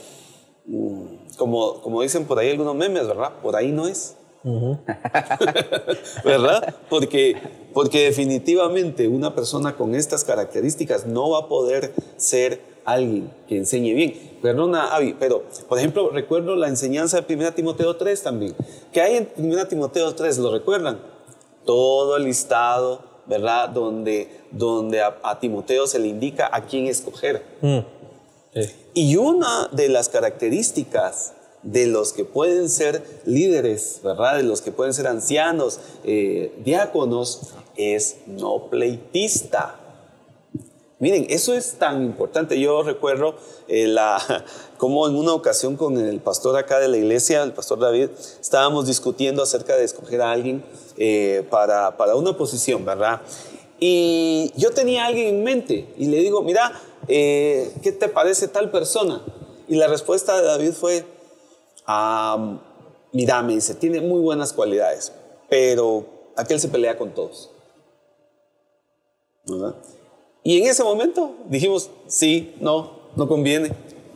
Speaker 2: mm, como, como dicen por ahí algunos memes, ¿verdad? Por ahí no es. Uh -huh. ¿Verdad? Porque, porque definitivamente una persona con estas características no va a poder ser alguien que enseñe bien. Perdona, Avi, pero por ejemplo, recuerdo la enseñanza de 1 Timoteo 3 también. ¿Qué hay en 1 Timoteo 3? ¿Lo recuerdan? Todo el listado, ¿verdad? Donde, donde a, a Timoteo se le indica a quién escoger. Mm. Sí. Y una de las características de los que pueden ser líderes, ¿verdad? De los que pueden ser ancianos, eh, diáconos, es no pleitista. Miren, eso es tan importante. Yo recuerdo eh, la, como en una ocasión con el pastor acá de la iglesia, el pastor David, estábamos discutiendo acerca de escoger a alguien eh, para, para una posición, ¿verdad? Y yo tenía a alguien en mente y le digo, mira, eh, ¿qué te parece tal persona? Y la respuesta de David fue, Um, mira, me dice, tiene muy buenas cualidades, pero aquel se pelea con todos. ¿verdad? Y en ese momento dijimos, sí, no, no conviene,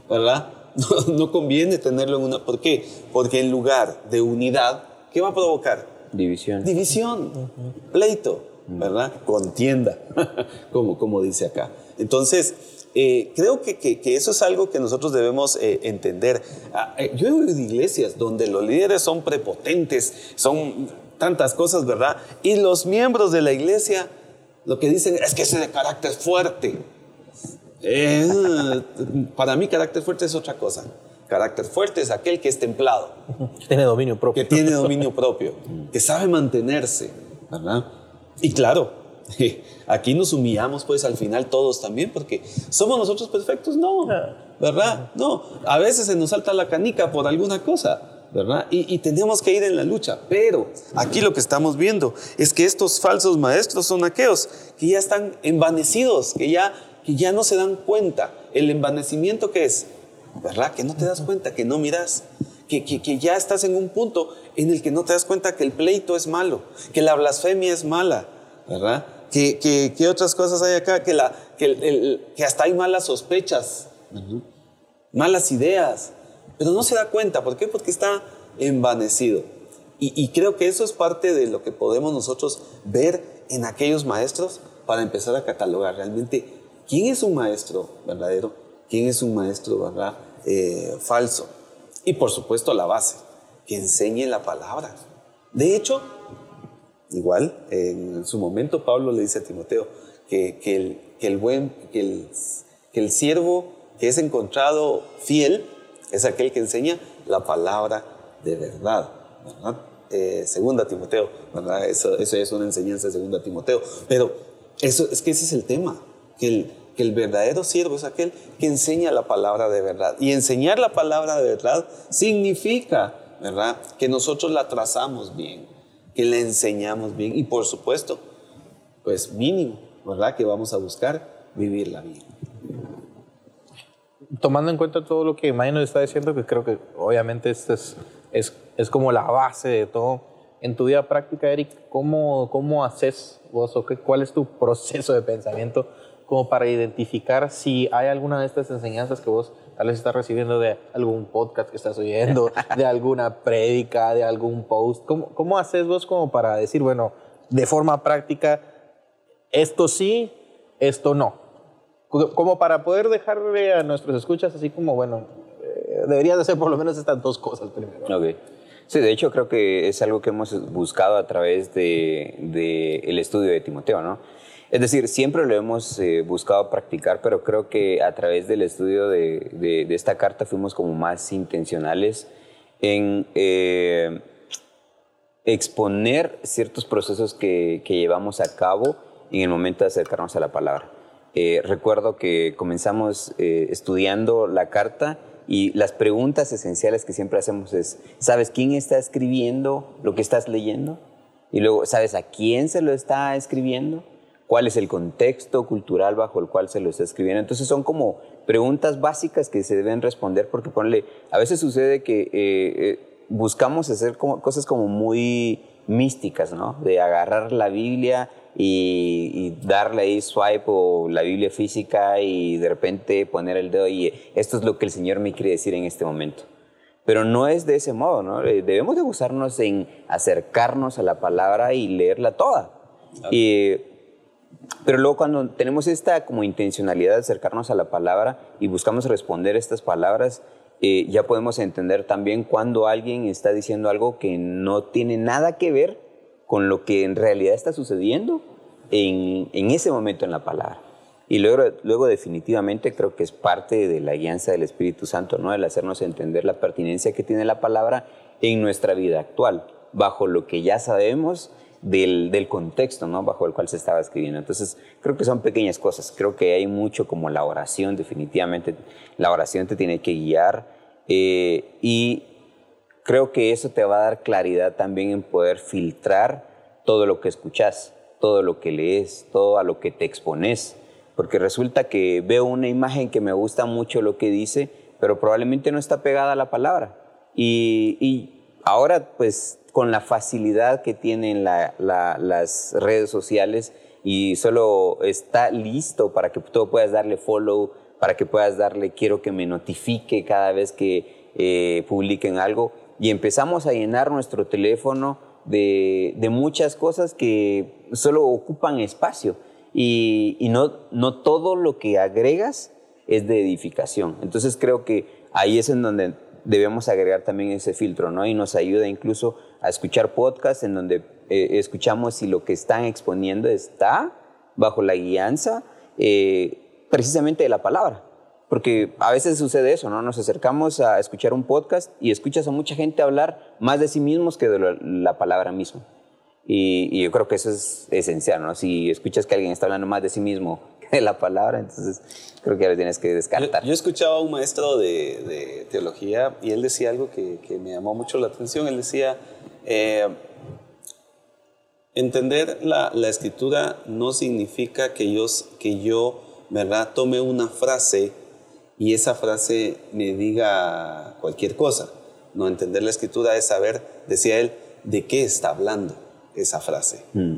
Speaker 2: ¿verdad? No, no, conviene tenerlo en una... ¿Por qué? Porque en lugar de unidad, ¿qué va a provocar?
Speaker 3: División.
Speaker 2: División, uh -huh. pleito, ¿verdad? Contienda, como, como dice acá. Entonces, eh, creo que, que, que, eso es algo que nosotros debemos eh, entender. Ah, eh, yo he oído iglesias donde los líderes son prepotentes, son tantas cosas, ¿verdad? Y los miembros de la iglesia lo que dicen es que ese de carácter fuerte. para mí carácter fuerte es otra cosa. Carácter fuerte es aquel que es templado,
Speaker 1: tiene dominio propio.
Speaker 2: que tiene dominio propio, que sabe mantenerse, ¿verdad? Y claro, aquí nos humillamos pues al final todos también, porque somos nosotros perfectos, no, ¿verdad? No, a veces se nos salta la canica por alguna cosa. ¿verdad? Y, y, tenemos que ir en la lucha. Pero aquí lo que estamos viendo es que estos falsos maestros son aquellos que ya están envanecidos, que ya, que ya no se dan cuenta. El envanecimiento que es, ¿verdad? Que no te das cuenta, que no miras, que, que, que, ya estás en un punto en el que no te das cuenta que el pleito es malo, que la blasfemia es mala, ¿verdad? Que, que, que otras cosas hay acá, que, la, que, el, el, que hasta hay malas sospechas, malas ideas, pero no se da cuenta. ¿Por qué? Porque está envanecido. Y, y, creo que eso es parte de lo que podemos nosotros ver en aquellos maestros para empezar a catalogar realmente quién es un maestro verdadero, quién es un maestro ¿verdad? Eh, falso. Y por supuesto la base, que enseñe la palabra. De hecho, igual en su momento Pablo le dice a Timoteo que, que, el, que el, buen, que el, que el siervo que es encontrado fiel, es aquel que enseña la palabra de verdad. Eh, segunda Timoteo, ¿verdad? Eso, eso, es una enseñanza de segunda Timoteo. Pero eso, es que ese es el tema, que el, que el verdadero siervo es aquel que enseña la palabra de verdad. Y enseñar la palabra de verdad significa, ¿verdad? Que nosotros la trazamos bien, que la enseñamos bien y por supuesto, pues mínimo, ¿verdad? Que vamos a buscar vivirla bien
Speaker 1: tomando en cuenta todo lo que nos está diciendo, que creo que obviamente esto es, es, es, como la base de todo. En tu vida práctica, Eric, ¿cómo, cómo haces vos o qué, cuál es tu proceso de pensamiento como para identificar si hay alguna de estas enseñanzas que vos tal vez estás recibiendo de algún podcast que estás oyendo, de alguna prédica, de algún post? ¿Cómo, ¿Cómo haces vos como para decir, bueno, de forma práctica, esto sí, esto no? como para poder dejarle a nuestros escuchas así como, bueno, eh, deberías hacer por lo menos estas dos cosas primero.
Speaker 3: Ok. Sí, de hecho creo que es algo que hemos buscado a través del de, de estudio de Timoteo, ¿no? Es decir, siempre lo hemos eh, buscado practicar, pero creo que a través del estudio de, esta carta fuimos como más intencionales en eh, exponer ciertos procesos que, llevamos a cabo en el momento de acercarnos a la palabra. Eh, recuerdo que comenzamos estudiando la carta y las preguntas esenciales que siempre hacemos es, ¿sabes quién está escribiendo lo que estás leyendo? Y luego, ¿sabes a quién se lo está escribiendo? ¿Cuál es el contexto cultural bajo el cual se lo está escribiendo? Entonces son como preguntas básicas que se deben responder porque ponle, a veces sucede que eh, buscamos hacer como, cosas como muy místicas, ¿no? De agarrar la Biblia y, y, darle ahí swipe o la Biblia física y de repente poner el dedo y esto es lo que el Señor me quiere decir en este momento. Pero no es de ese modo, ¿no? Debemos de gozarnos en acercarnos a la palabra y leerla toda. Claro. Y, pero luego cuando tenemos esta como intencionalidad de acercarnos a la palabra y buscamos responder estas palabras, eh, ya podemos entender también cuando alguien está diciendo algo que no tiene nada que ver con lo que en realidad está sucediendo en, en ese momento en la palabra. Y luego, luego definitivamente creo que es parte de la guianza del Espíritu Santo, ¿no? El hacernos entender la pertinencia que tiene la palabra en nuestra vida actual, bajo lo que ya sabemos del, contexto, ¿no? Bajo el cual se estaba escribiendo. Entonces, creo que son pequeñas cosas. Creo que hay mucho como la oración, definitivamente. La oración te tiene que guiar eh, y creo que eso te va a dar claridad también en poder filtrar todo lo que escuchas, todo lo que lees, todo a lo que te expones porque resulta que veo una imagen que me gusta mucho lo que dice, pero probablemente no está pegada a la palabra. Y ahora, pues, con la facilidad que tienen la, la, las redes sociales y solo está listo para que tú puedas darle follow, para que puedas darle quiero que me notifique cada vez que eh, publiquen algo. Y empezamos a llenar nuestro teléfono de, de muchas cosas que solo ocupan espacio y, y no, no todo lo que agregas es de edificación. Entonces creo que ahí es en donde debemos agregar también ese filtro, ¿no? Y nos ayuda incluso a escuchar podcasts en donde eh, escuchamos si lo que están exponiendo está bajo la guianza eh, precisamente de la palabra. porque a veces sucede eso, ¿no? Nos acercamos a escuchar un podcast y escuchas a mucha gente hablar más de sí mismos que de la, la palabra misma. Y, y, yo creo que eso es esencial, ¿no? Si escuchas que alguien está hablando más de sí mismo que de la palabra, entonces creo que ya lo tienes que descartar.
Speaker 2: Yo, yo escuchaba a un maestro de, de, teología y él decía algo que, que, me llamó mucho la atención. Él decía, eh, entender la, la, escritura no significa que yo, que yo, ¿verdad?, tome una frase y esa frase me diga cualquier cosa. No, entender la escritura es saber, decía él, de qué está hablando esa frase. Mm.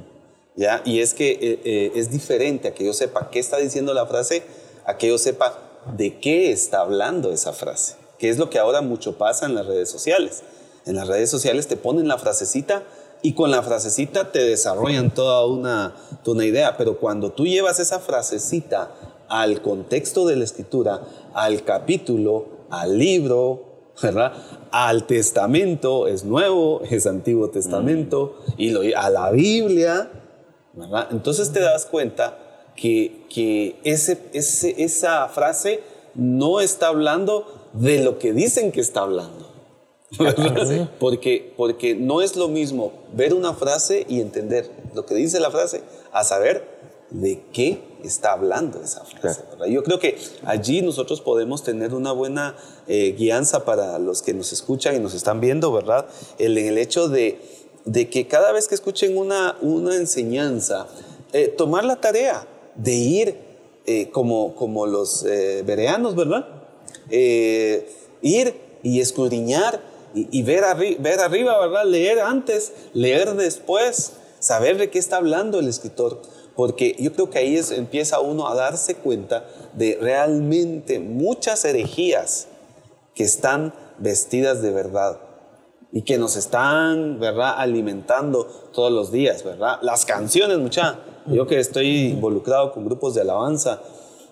Speaker 2: ¿Ya? Y es que eh, eh, es diferente a que yo sepa qué está diciendo la frase, a que yo sepa de qué está hablando esa frase. Que es lo que ahora mucho pasa en las redes sociales. En las redes sociales te ponen la frasecita y con la frasecita te desarrollan toda una, toda una idea. Pero cuando tú llevas esa frasecita al contexto de la escritura, al capítulo, al libro, ¿verdad? Al testamento, es nuevo, es antiguo testamento, y lo, a la Biblia, ¿verdad? Entonces te das cuenta que, que ese, ese, esa frase no está hablando de lo que dicen que está hablando. Porque, porque no es lo mismo ver una frase y entender lo que dice la frase a saber de qué está hablando esa frase. Yo creo que allí nosotros podemos tener una buena eh, guianza para los que nos escuchan y nos están viendo, ¿verdad? El, el hecho de, de que cada vez que escuchen una, una enseñanza, eh, tomar la tarea de ir eh, como, como los bereanos, ¿verdad? Eh, ir y escudriñar y, ver, arri ver arriba, ¿verdad? Leer antes, leer después, saber de qué está hablando el escritor porque yo creo que ahí es, empieza uno a darse cuenta de realmente muchas herejías que están vestidas de verdad y que nos están, ¿verdad?, alimentando todos los días, ¿verdad? Las canciones, mucha. Yo que estoy involucrado con grupos de alabanza,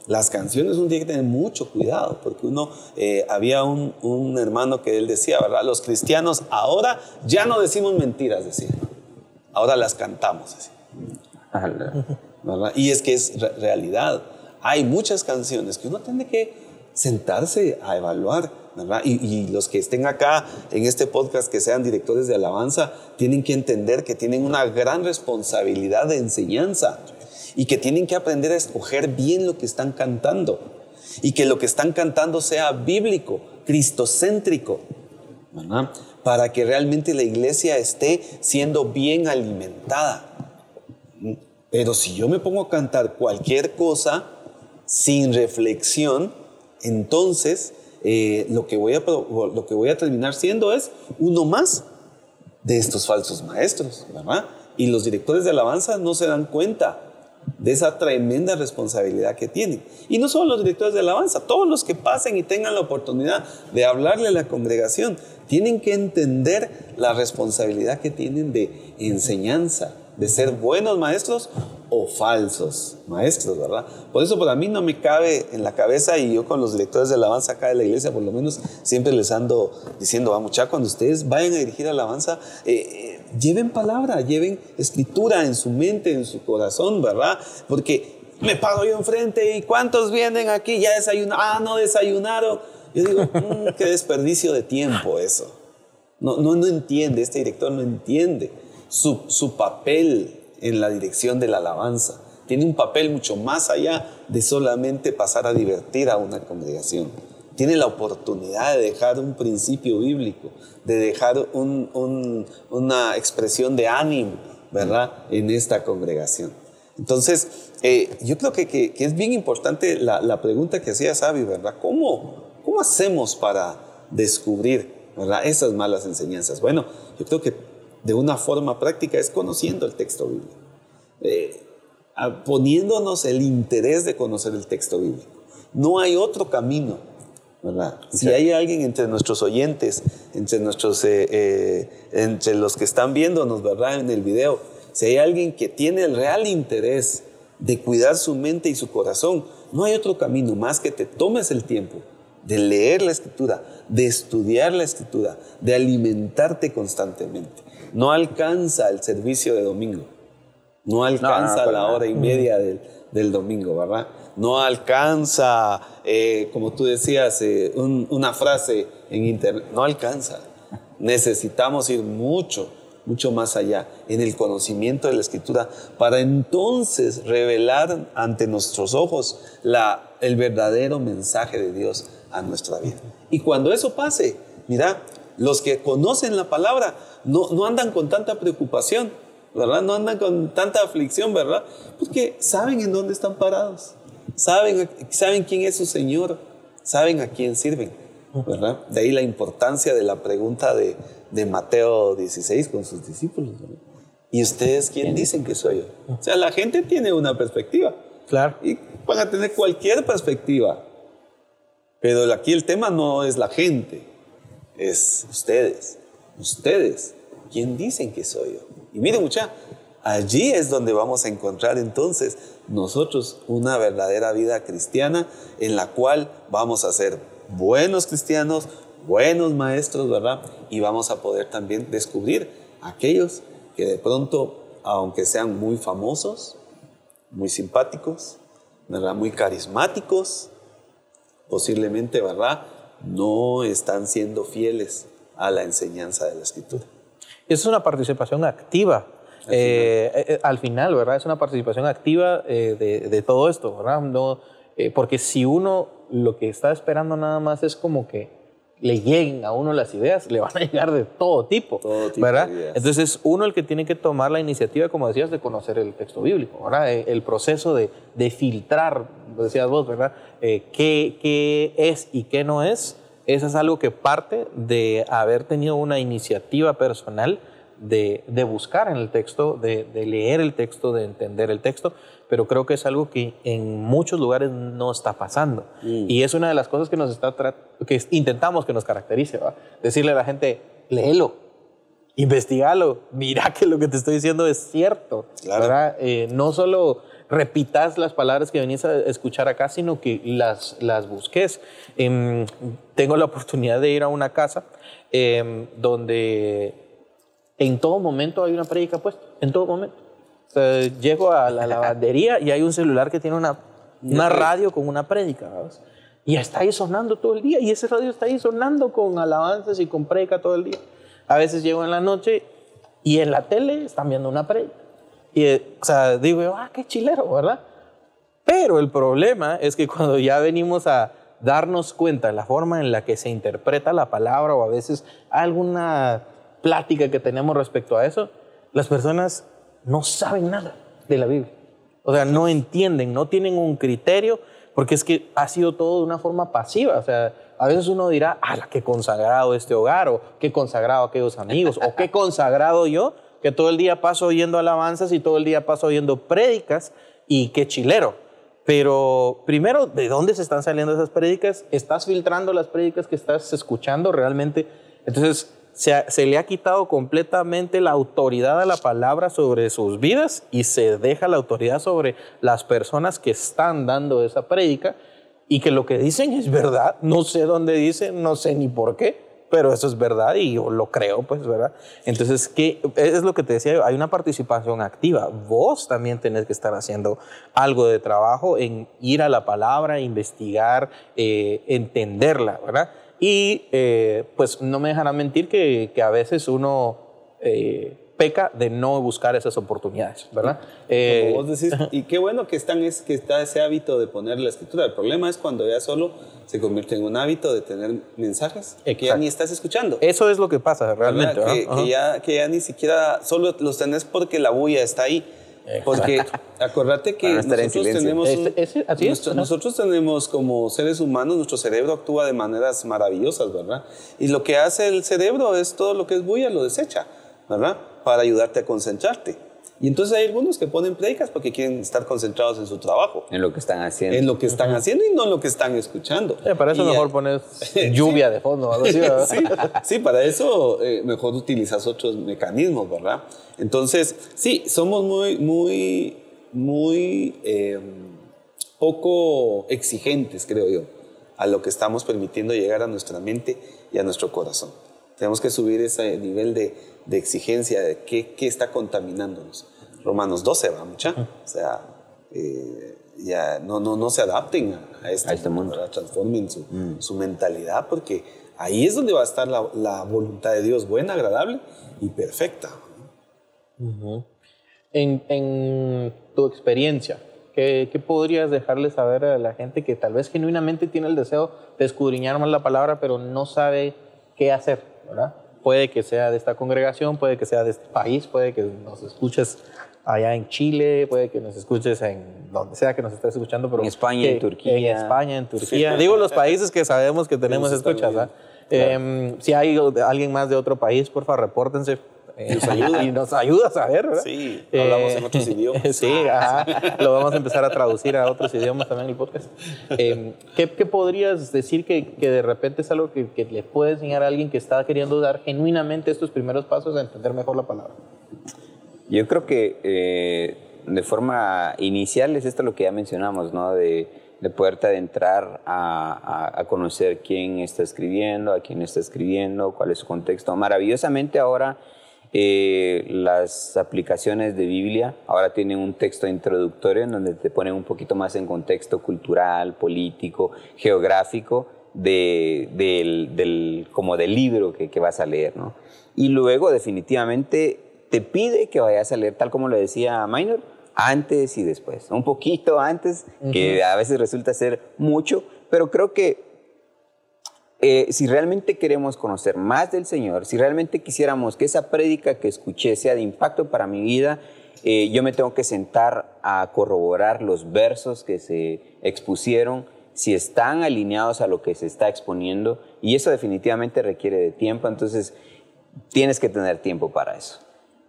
Speaker 2: las canciones uno tiene que tener mucho cuidado, porque uno, eh, había un, un, hermano que él decía, ¿verdad? Los cristianos ahora ya no decimos mentiras, decía. Ahora las cantamos, decía. ¿verdad? Y es que es re realidad. Hay muchas canciones que uno tiene que sentarse a evaluar, ¿verdad? Y, y, los que estén acá en este podcast, que sean directores de alabanza, tienen que entender que tienen una gran responsabilidad de enseñanza y que tienen que aprender a escoger bien lo que están cantando y que lo que están cantando sea bíblico, cristocéntrico. Para que realmente la iglesia esté siendo bien alimentada. Pero si yo me pongo a cantar cualquier cosa sin reflexión, entonces eh, lo, que voy a, lo que voy a terminar siendo es uno más de estos falsos maestros, ¿verdad? Y los directores de alabanza no se dan cuenta de esa tremenda responsabilidad que tienen. Y no solo los directores de alabanza, todos los que pasen y tengan la oportunidad de hablarle a la congregación, tienen que entender la responsabilidad que tienen de enseñanza, de ser buenos maestros o falsos maestros, ¿verdad? Por eso para mí no me cabe en la cabeza y yo con los directores de alabanza acá de la iglesia por lo menos siempre les ando diciendo, vamos, ya cuando ustedes vayan a dirigir alabanza, eh, eh, lleven palabra, lleven escritura en su mente, en su corazón, ¿verdad? Porque me paro yo enfrente y ¿cuántos vienen aquí? Ya desayunaron, ah, no desayunaron. Yo digo, mmm, qué desperdicio de tiempo eso. No, no entiende, este director no entiende su, papel en la dirección de la alabanza. Tiene un papel mucho más allá de solamente pasar a divertir a una congregación. Tiene la oportunidad de dejar un principio bíblico, de dejar un, un, una expresión de ánimo, ¿verdad?, en esta congregación. Entonces, eh, yo creo que, es bien importante la, la pregunta que hacía Sabi, ¿verdad? ¿Cómo, ¿Cómo hacemos para descubrir, ¿verdad?, esas malas enseñanzas. Bueno, yo creo que de una forma práctica es conociendo el texto bíblico, eh, poniéndonos el interés de conocer el texto bíblico. No hay otro camino, ¿verdad? Okay. Si hay alguien entre nuestros oyentes, entre, nuestros, eh, eh, entre los que están viéndonos, ¿verdad? En el video, si hay alguien que tiene el real interés de cuidar su mente y su corazón, no hay otro camino más que te tomes el tiempo de leer la escritura, de estudiar la escritura, de alimentarte constantemente no alcanza el servicio de domingo, no alcanza no, no, la hora y media del, del domingo, ¿verdad? No alcanza, eh, como tú decías, eh, un- una frase en internet, no alcanza. Necesitamos ir mucho, mucho más allá en el conocimiento de la escritura para entonces revelar ante nuestros ojos la, el verdadero mensaje de Dios a nuestra vida. Y cuando eso pase, mira, los que conocen la palabra no, no andan con tanta preocupación, ¿verdad? No andan con tanta aflicción, ¿verdad? Porque saben en dónde están parados, saben, saben quién es su Señor, saben a quién sirven, ¿verdad? De ahí la importancia de la pregunta de, de Mateo 16 con sus discípulos, ¿verdad? ¿Y ustedes quién dicen que soy yo? O sea, la gente tiene una perspectiva
Speaker 1: Claro.
Speaker 2: y van a tener cualquier perspectiva. Pero aquí el tema no es la gente, es ustedes. Ustedes, ¿quién dicen que soy yo? Y miren mucha, allí es donde vamos a encontrar entonces nosotros una verdadera vida cristiana en la cual vamos a ser buenos cristianos, buenos maestros, ¿verdad? Y vamos a poder también descubrir aquellos que de pronto, aunque sean muy famosos, muy simpáticos, ¿verdad? Muy carismáticos, posiblemente, ¿verdad? No están siendo fieles a la enseñanza de la escritura.
Speaker 1: Y eso es una participación activa. Eh, eh, eh, al final, ¿verdad? Es una participación activa eh, de, de todo esto, ¿verdad? No, eh, porque si uno lo que está esperando nada más es como que le lleguen a uno las ideas, le van a llegar de todo tipo,
Speaker 2: Todo tipo
Speaker 1: ¿verdad?
Speaker 2: de ideas.
Speaker 1: Entonces es uno el que tiene que tomar la iniciativa, como decías, de conocer el texto bíblico, ¿verdad? Eh, El proceso de, de filtrar, decías vos, ¿verdad? Eh, qué, qué es y qué no es, eso es algo que parte de haber tenido una iniciativa personal de, de buscar en el texto, de, de leer el texto, de entender el texto, pero creo que es algo que en muchos lugares no está pasando. Y es una de las cosas que nos está que intentamos que nos caracterice, ¿va? Decirle a la gente, léelo, investigalo, mira que lo que te estoy diciendo es cierto,
Speaker 2: Claro.
Speaker 1: Eh, no solo repitas las palabras que venís a escuchar acá, sino que las, las busques. Em, tengo la oportunidad de ir a una casa em, donde en todo momento hay una prédica puesta, en todo momento. Sea, llego a la lavandería y hay un celular que tiene una, una radio con una prédica, ¿sabes? Y está ahí sonando todo el día, y ese radio está ahí sonando con alabanzas y con prédica todo el día. A veces llego en la noche y en la tele están viendo una prédica. Y, eh, o sea, digo, ah, qué chilero, ¿verdad? Pero el problema es que cuando ya venimos a darnos cuenta de la forma en la que se interpreta la palabra o a veces alguna plática que tenemos respecto a eso, las personas no saben nada de la Biblia. O sea, no entienden, no tienen un criterio, porque es que ha sido todo de una forma pasiva. O sea, a veces uno dirá, ah, qué consagrado este hogar, o qué consagrado aquellos amigos, o qué consagrado yo, que todo el día paso oyendo alabanzas y todo el día paso oyendo prédicas, y qué chilero. Pero primero, ¿de dónde se están saliendo esas prédicas? ¿Estás filtrando las prédicas que estás escuchando realmente? Entonces, se, le ha quitado completamente la autoridad a la palabra sobre sus vidas y se deja la autoridad sobre las personas que están dando esa prédica y que lo que dicen es verdad. No sé dónde dicen, no sé ni por qué, pero eso es verdad y yo lo creo, pues, ¿verdad? Entonces, ¿qué? es lo que te decía hay una participación activa. Vos también tenés que estar haciendo algo de trabajo en ir a la palabra, investigar, eh, entenderla, ¿verdad? Y eh, pues no me dejarán mentir que, que a veces uno eh, peca de no buscar esas oportunidades, ¿verdad? Eh,
Speaker 2: Como vos decís, y qué bueno que, están, es, que está ese hábito de poner la escritura. El problema es cuando ya solo se convierte en un hábito de tener mensajes que ya
Speaker 1: Exacto.
Speaker 2: ni estás escuchando.
Speaker 1: eso es lo que pasa realmente.
Speaker 2: Que, que ya, que ya ni siquiera solo los tenés porque la bulla está ahí. Porque acordate que
Speaker 3: no
Speaker 2: nosotros tenemos, un-
Speaker 1: Este- ese- así es,
Speaker 2: nuestro-
Speaker 1: ajá.
Speaker 2: nosotros tenemos como seres humanos, nuestro cerebro actúa de maneras maravillosas, ¿verdad? Y lo que hace el cerebro es todo lo que es bulla, lo desecha, ¿verdad? Para ayudarte a concentrarte. Y entonces hay algunos que ponen predicas porque quieren estar concentrados en su trabajo,
Speaker 3: en lo que están haciendo.
Speaker 2: en lo que están haciendo y no en lo que están escuchando.
Speaker 1: Eh, para eso
Speaker 2: Y
Speaker 1: mejor
Speaker 2: ya-
Speaker 1: pones lluvia de fondo,
Speaker 2: sí, sí, para eso eh, mejor utilizas otros mecanismos, ¿verdad? Entonces, sí, somos muy, muy, muy eh, poco exigentes, creo yo, a lo que estamos permitiendo llegar a nuestra mente y a nuestro corazón. Tenemos que subir ese nivel de, de exigencia de qué, qué está contaminándonos. Romanos 12, va mucha. O sea, eh, ya no, no, no se adapten a este,
Speaker 3: A este mundo.
Speaker 2: ¿verdad? transformen su, su mentalidad, porque ahí es donde va a estar la, la voluntad de Dios buena, agradable y perfecta.
Speaker 1: En, en tu experiencia, ¿qué, ¿qué podrías dejarle saber a la gente que tal vez genuinamente tiene el deseo de escudriñar más la palabra, pero no sabe qué hacer? ¿Verdad? Puede que sea de esta congregación, puede que sea de este país, puede que nos escuches allá en Chile, puede que nos escuches en donde sea que nos estés escuchando, pero
Speaker 3: En España,
Speaker 1: que-
Speaker 3: en Turquía.
Speaker 1: En España, en Turquía. Digo los países que sabemos que tenemos escuchas. ¿verdad? Em, si hay alguien más de otro país, por favor, repórtense. Eh,
Speaker 2: Nos ayuda.
Speaker 1: y nos ayuda a saber, ¿verdad?
Speaker 2: Sí, hablamos en otros idiomas.
Speaker 1: Sí, ajá. Lo vamos a empezar a traducir a otros idiomas también el podcast. Em, ¿qué, qué podrías decir que, que de repente es algo que, que le puede enseñar a alguien que está queriendo dar genuinamente estos primeros pasos a entender mejor la palabra?
Speaker 3: Yo creo que eh, de forma inicial es esto lo que ya mencionamos, ¿no? De, de poderte adentrar a, a- a conocer quién está escribiendo, a quién está escribiendo, cuál es su contexto. Maravillosamente ahora eh, las aplicaciones de Biblia ahora tienen un texto introductorio en donde te ponen un poquito más en contexto cultural, político, geográfico de- del, del- como del libro que, que vas a leer, ¿no? Y luego definitivamente te pide que vayas a leer, tal como lo decía Minor, antes y después. Un poquito antes, que a veces resulta ser mucho, pero creo que eh, si realmente queremos conocer más del Señor, si realmente quisiéramos que esa prédica que escuché sea de impacto para mi vida, eh, yo me tengo que sentar a corroborar los versos que se expusieron, si están alineados a lo que se está exponiendo, y eso definitivamente requiere de tiempo, entonces tienes que tener tiempo para eso.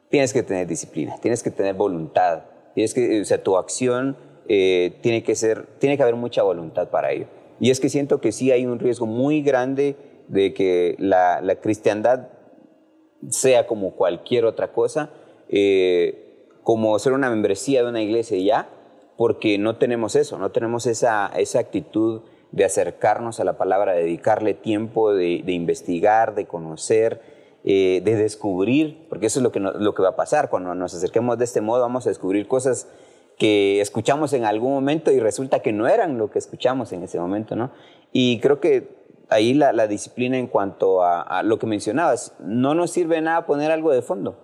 Speaker 3: Tienes que tener disciplina, tienes que tener voluntad, tienes que, o sea, tu acción eh, tiene que ser, tiene que haber mucha voluntad para ello. Y es que siento que sí hay un riesgo muy grande de que la, la cristiandad sea como cualquier otra cosa, eh, como ser una membresía de una iglesia ya, porque no tenemos eso, no tenemos esa, esa actitud de acercarnos a la palabra, de dedicarle tiempo, de, investigar, de conocer, eh, de descubrir, porque eso es lo que, lo que va a pasar. Cuando nos acerquemos de este modo, vamos a descubrir cosas que escuchamos en algún momento y resulta que no eran lo que escuchamos en ese momento, ¿no? Y creo que ahí la, disciplina en cuanto a, lo que mencionabas, no nos sirve nada poner algo de fondo.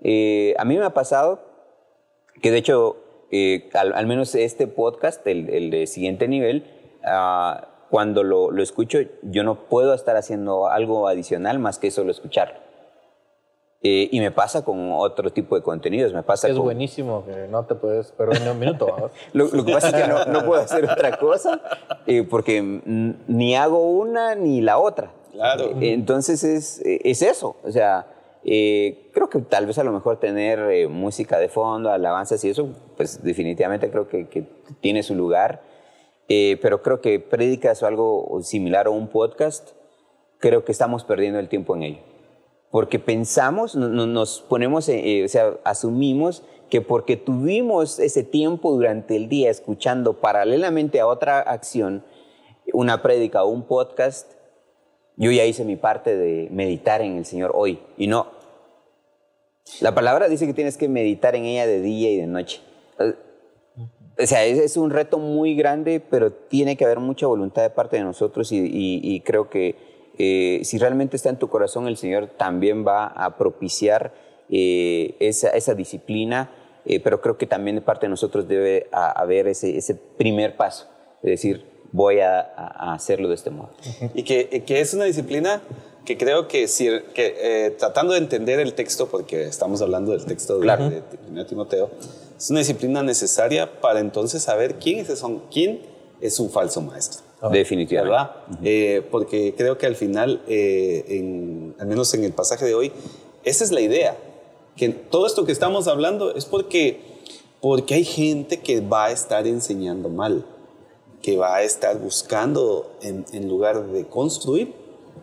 Speaker 3: Eh, a mí me ha pasado que de hecho, eh, al, menos este podcast, el, el de siguiente nivel, ah, cuando lo, lo escucho, yo no puedo estar haciendo algo adicional más que solo escucharlo. Eh, y me pasa con otro tipo de contenidos, me pasa
Speaker 1: Es
Speaker 3: con...
Speaker 1: buenísimo que no te puedes perder ni un minuto.
Speaker 3: Lo, lo que pasa es que no, no puedo hacer otra cosa eh, porque ni hago una ni la otra.
Speaker 2: Claro.
Speaker 3: Eh, Entonces es, eh, es eso. O sea, eh, creo que tal vez a lo mejor tener eh, música de fondo, alabanzas y eso, pues definitivamente creo que, que tiene su lugar. Eh, pero creo que prédicas o algo similar o un podcast, creo que estamos perdiendo el tiempo en ello porque pensamos, no- no- nos ponemos, eh, eh, o sea, asumimos que porque tuvimos ese tiempo durante el día escuchando paralelamente a otra acción, una prédica o un podcast, yo ya hice mi parte de meditar en el Señor hoy. Y no. La palabra dice que tienes que meditar en ella de día y de noche. Eh, O sea, es, es un reto muy grande, pero tiene que haber mucha voluntad de parte de nosotros y, y- y creo que eh, si realmente está en tu corazón, el Señor también va a propiciar eh, esa, esa disciplina, eh, pero creo que también de parte de nosotros debe a- haber ese, ese primer paso, de decir, voy a, hacerlo de este modo.
Speaker 2: Y que, que es una disciplina que creo que, si, que tratando de entender el texto, porque estamos hablando del texto de,
Speaker 3: Claro.
Speaker 2: de, de 1 Timoteo, es una disciplina necesaria para entonces saber es, quién es un falso maestro.
Speaker 3: Definitivamente.
Speaker 2: ¿Verdad? Eh, porque creo que al final, eh, en- al menos en el pasaje de hoy, esa es la idea. Que todo esto que estamos hablando es porque, porque hay gente que va a estar enseñando mal, que va a estar buscando, en, en lugar de construir,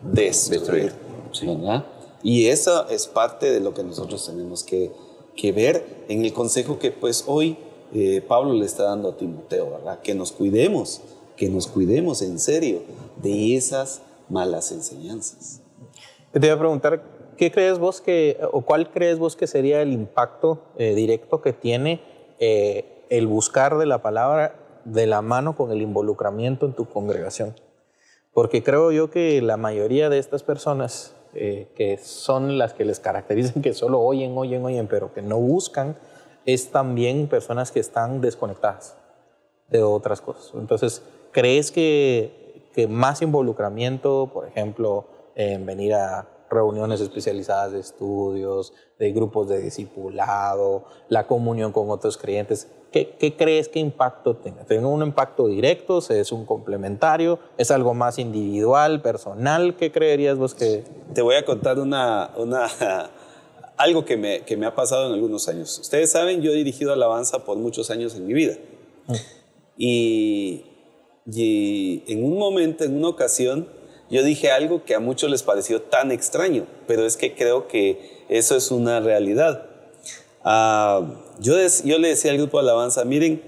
Speaker 2: destruir.
Speaker 3: Destruir,
Speaker 2: ¿verdad? Y eso es parte de lo que nosotros tenemos que, que ver en el consejo que pues hoy eh, Pablo le está dando a Timoteo, ¿verdad? Que nos cuidemos, que nos cuidemos en serio de esas malas enseñanzas.
Speaker 1: Te iba a preguntar, ¿qué crees vos que, o cuál crees vos que sería el impacto eh, directo que tiene eh, el buscar de la palabra de la mano con el involucramiento en tu congregación. Porque creo yo que la mayoría de estas personas, eh, que son las que les caracterizan que solo oyen, oyen, oyen, pero que no buscan, es también personas que están desconectadas de otras cosas. Entonces, ¿crees que, que más involucramiento, por ejemplo, en venir a reuniones especializadas de estudios, de grupos de discipulado, la comunión con otros creyentes. ¿Qué, crees que impacto tiene? ¿Tiene un impacto directo? ¿Es un complementario? ¿Es algo más individual, personal? ¿Qué creerías vos que...?
Speaker 2: Te voy a contar una, una, algo que me, que me ha pasado en algunos años. Ustedes saben, yo he dirigido alabanza por muchos años en mi vida. Mm. Y, y en un momento, en una ocasión, yo dije algo que a muchos les pareció tan extraño, pero es que creo que eso es una realidad. Ah, yo, yo, le decía al grupo de alabanza, miren,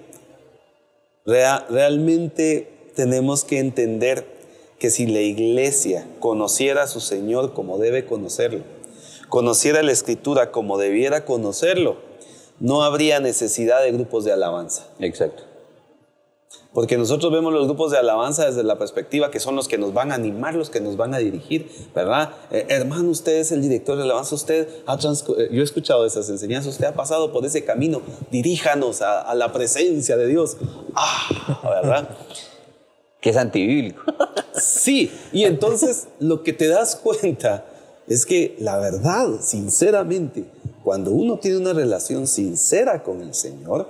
Speaker 2: realmente tenemos que entender que si la iglesia conociera a su Señor como debe conocerlo, conociera la escritura como debiera conocerlo, no habría necesidad de grupos de alabanza.
Speaker 3: Exacto.
Speaker 2: Porque nosotros vemos los grupos de alabanza desde la perspectiva que son los que nos van a animar, los que nos van a dirigir, ¿verdad? Eh, hermano, usted es el director de alabanza, usted ha eh, yo he escuchado esas enseñanzas, usted ha pasado por ese camino, diríjanos a, la presencia de Dios. Ah, ¿verdad?
Speaker 3: que es antibíblico.
Speaker 2: Sí, y entonces lo que te das cuenta es que la verdad, sinceramente, cuando uno tiene una relación sincera con el Señor,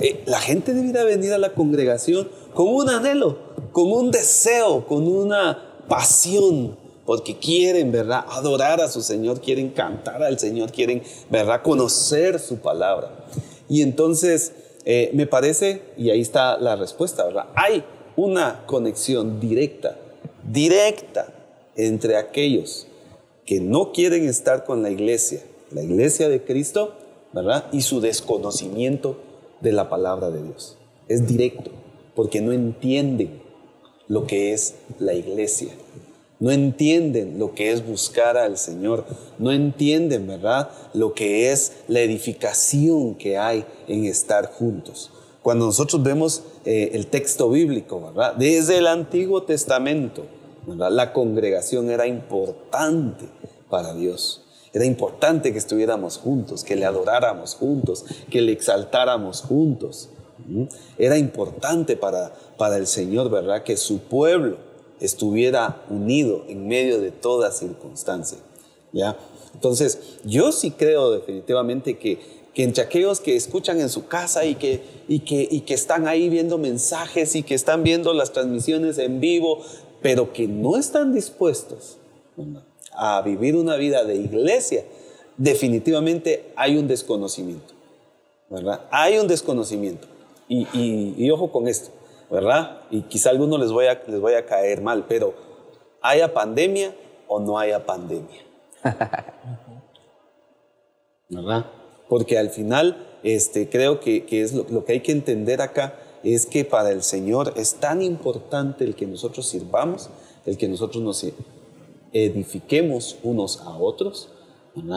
Speaker 2: Eh, la gente debiera venir a la congregación con un anhelo, con un deseo, con una pasión, porque quieren, ¿verdad? Adorar a su Señor, quieren cantar al Señor, quieren, ¿verdad? Conocer su palabra. Y entonces, eh, me parece, y ahí está la respuesta, ¿verdad? Hay una conexión directa, directa entre aquellos que no quieren estar con la iglesia, la iglesia de Cristo, ¿verdad? Y su desconocimiento de la palabra de Dios. Es directo, porque no entienden lo que es la iglesia. No entienden lo que es buscar al Señor. No entienden, ¿verdad? Lo que es la edificación que hay en estar juntos. Cuando nosotros vemos eh, el texto bíblico, ¿verdad? Desde el Antiguo Testamento. La congregación era importante para Dios. Era importante que estuviéramos juntos, que le adoráramos juntos, que le exaltáramos juntos. Era importante para, para el Señor, ¿verdad? Que su pueblo estuviera unido en medio de toda circunstancia. ¿Ya? Entonces, yo sí creo definitivamente que, que entre aquellos que escuchan en su casa y que, y, que, y que están ahí viendo mensajes y que están viendo las transmisiones en vivo, pero que no están dispuestos a vivir una vida de iglesia, definitivamente hay un desconocimiento, ¿verdad? Hay un desconocimiento. Y, ojo con esto, ¿verdad? Y quizá a algunos les voy a, les voy a caer mal, pero ¿haya pandemia o no haya pandemia? ¿Verdad? Porque al final este, creo que, es lo, lo, que hay que entender acá es que para el Señor es tan importante el que nosotros sirvamos, el que nosotros nos edifiquemos unos a otros,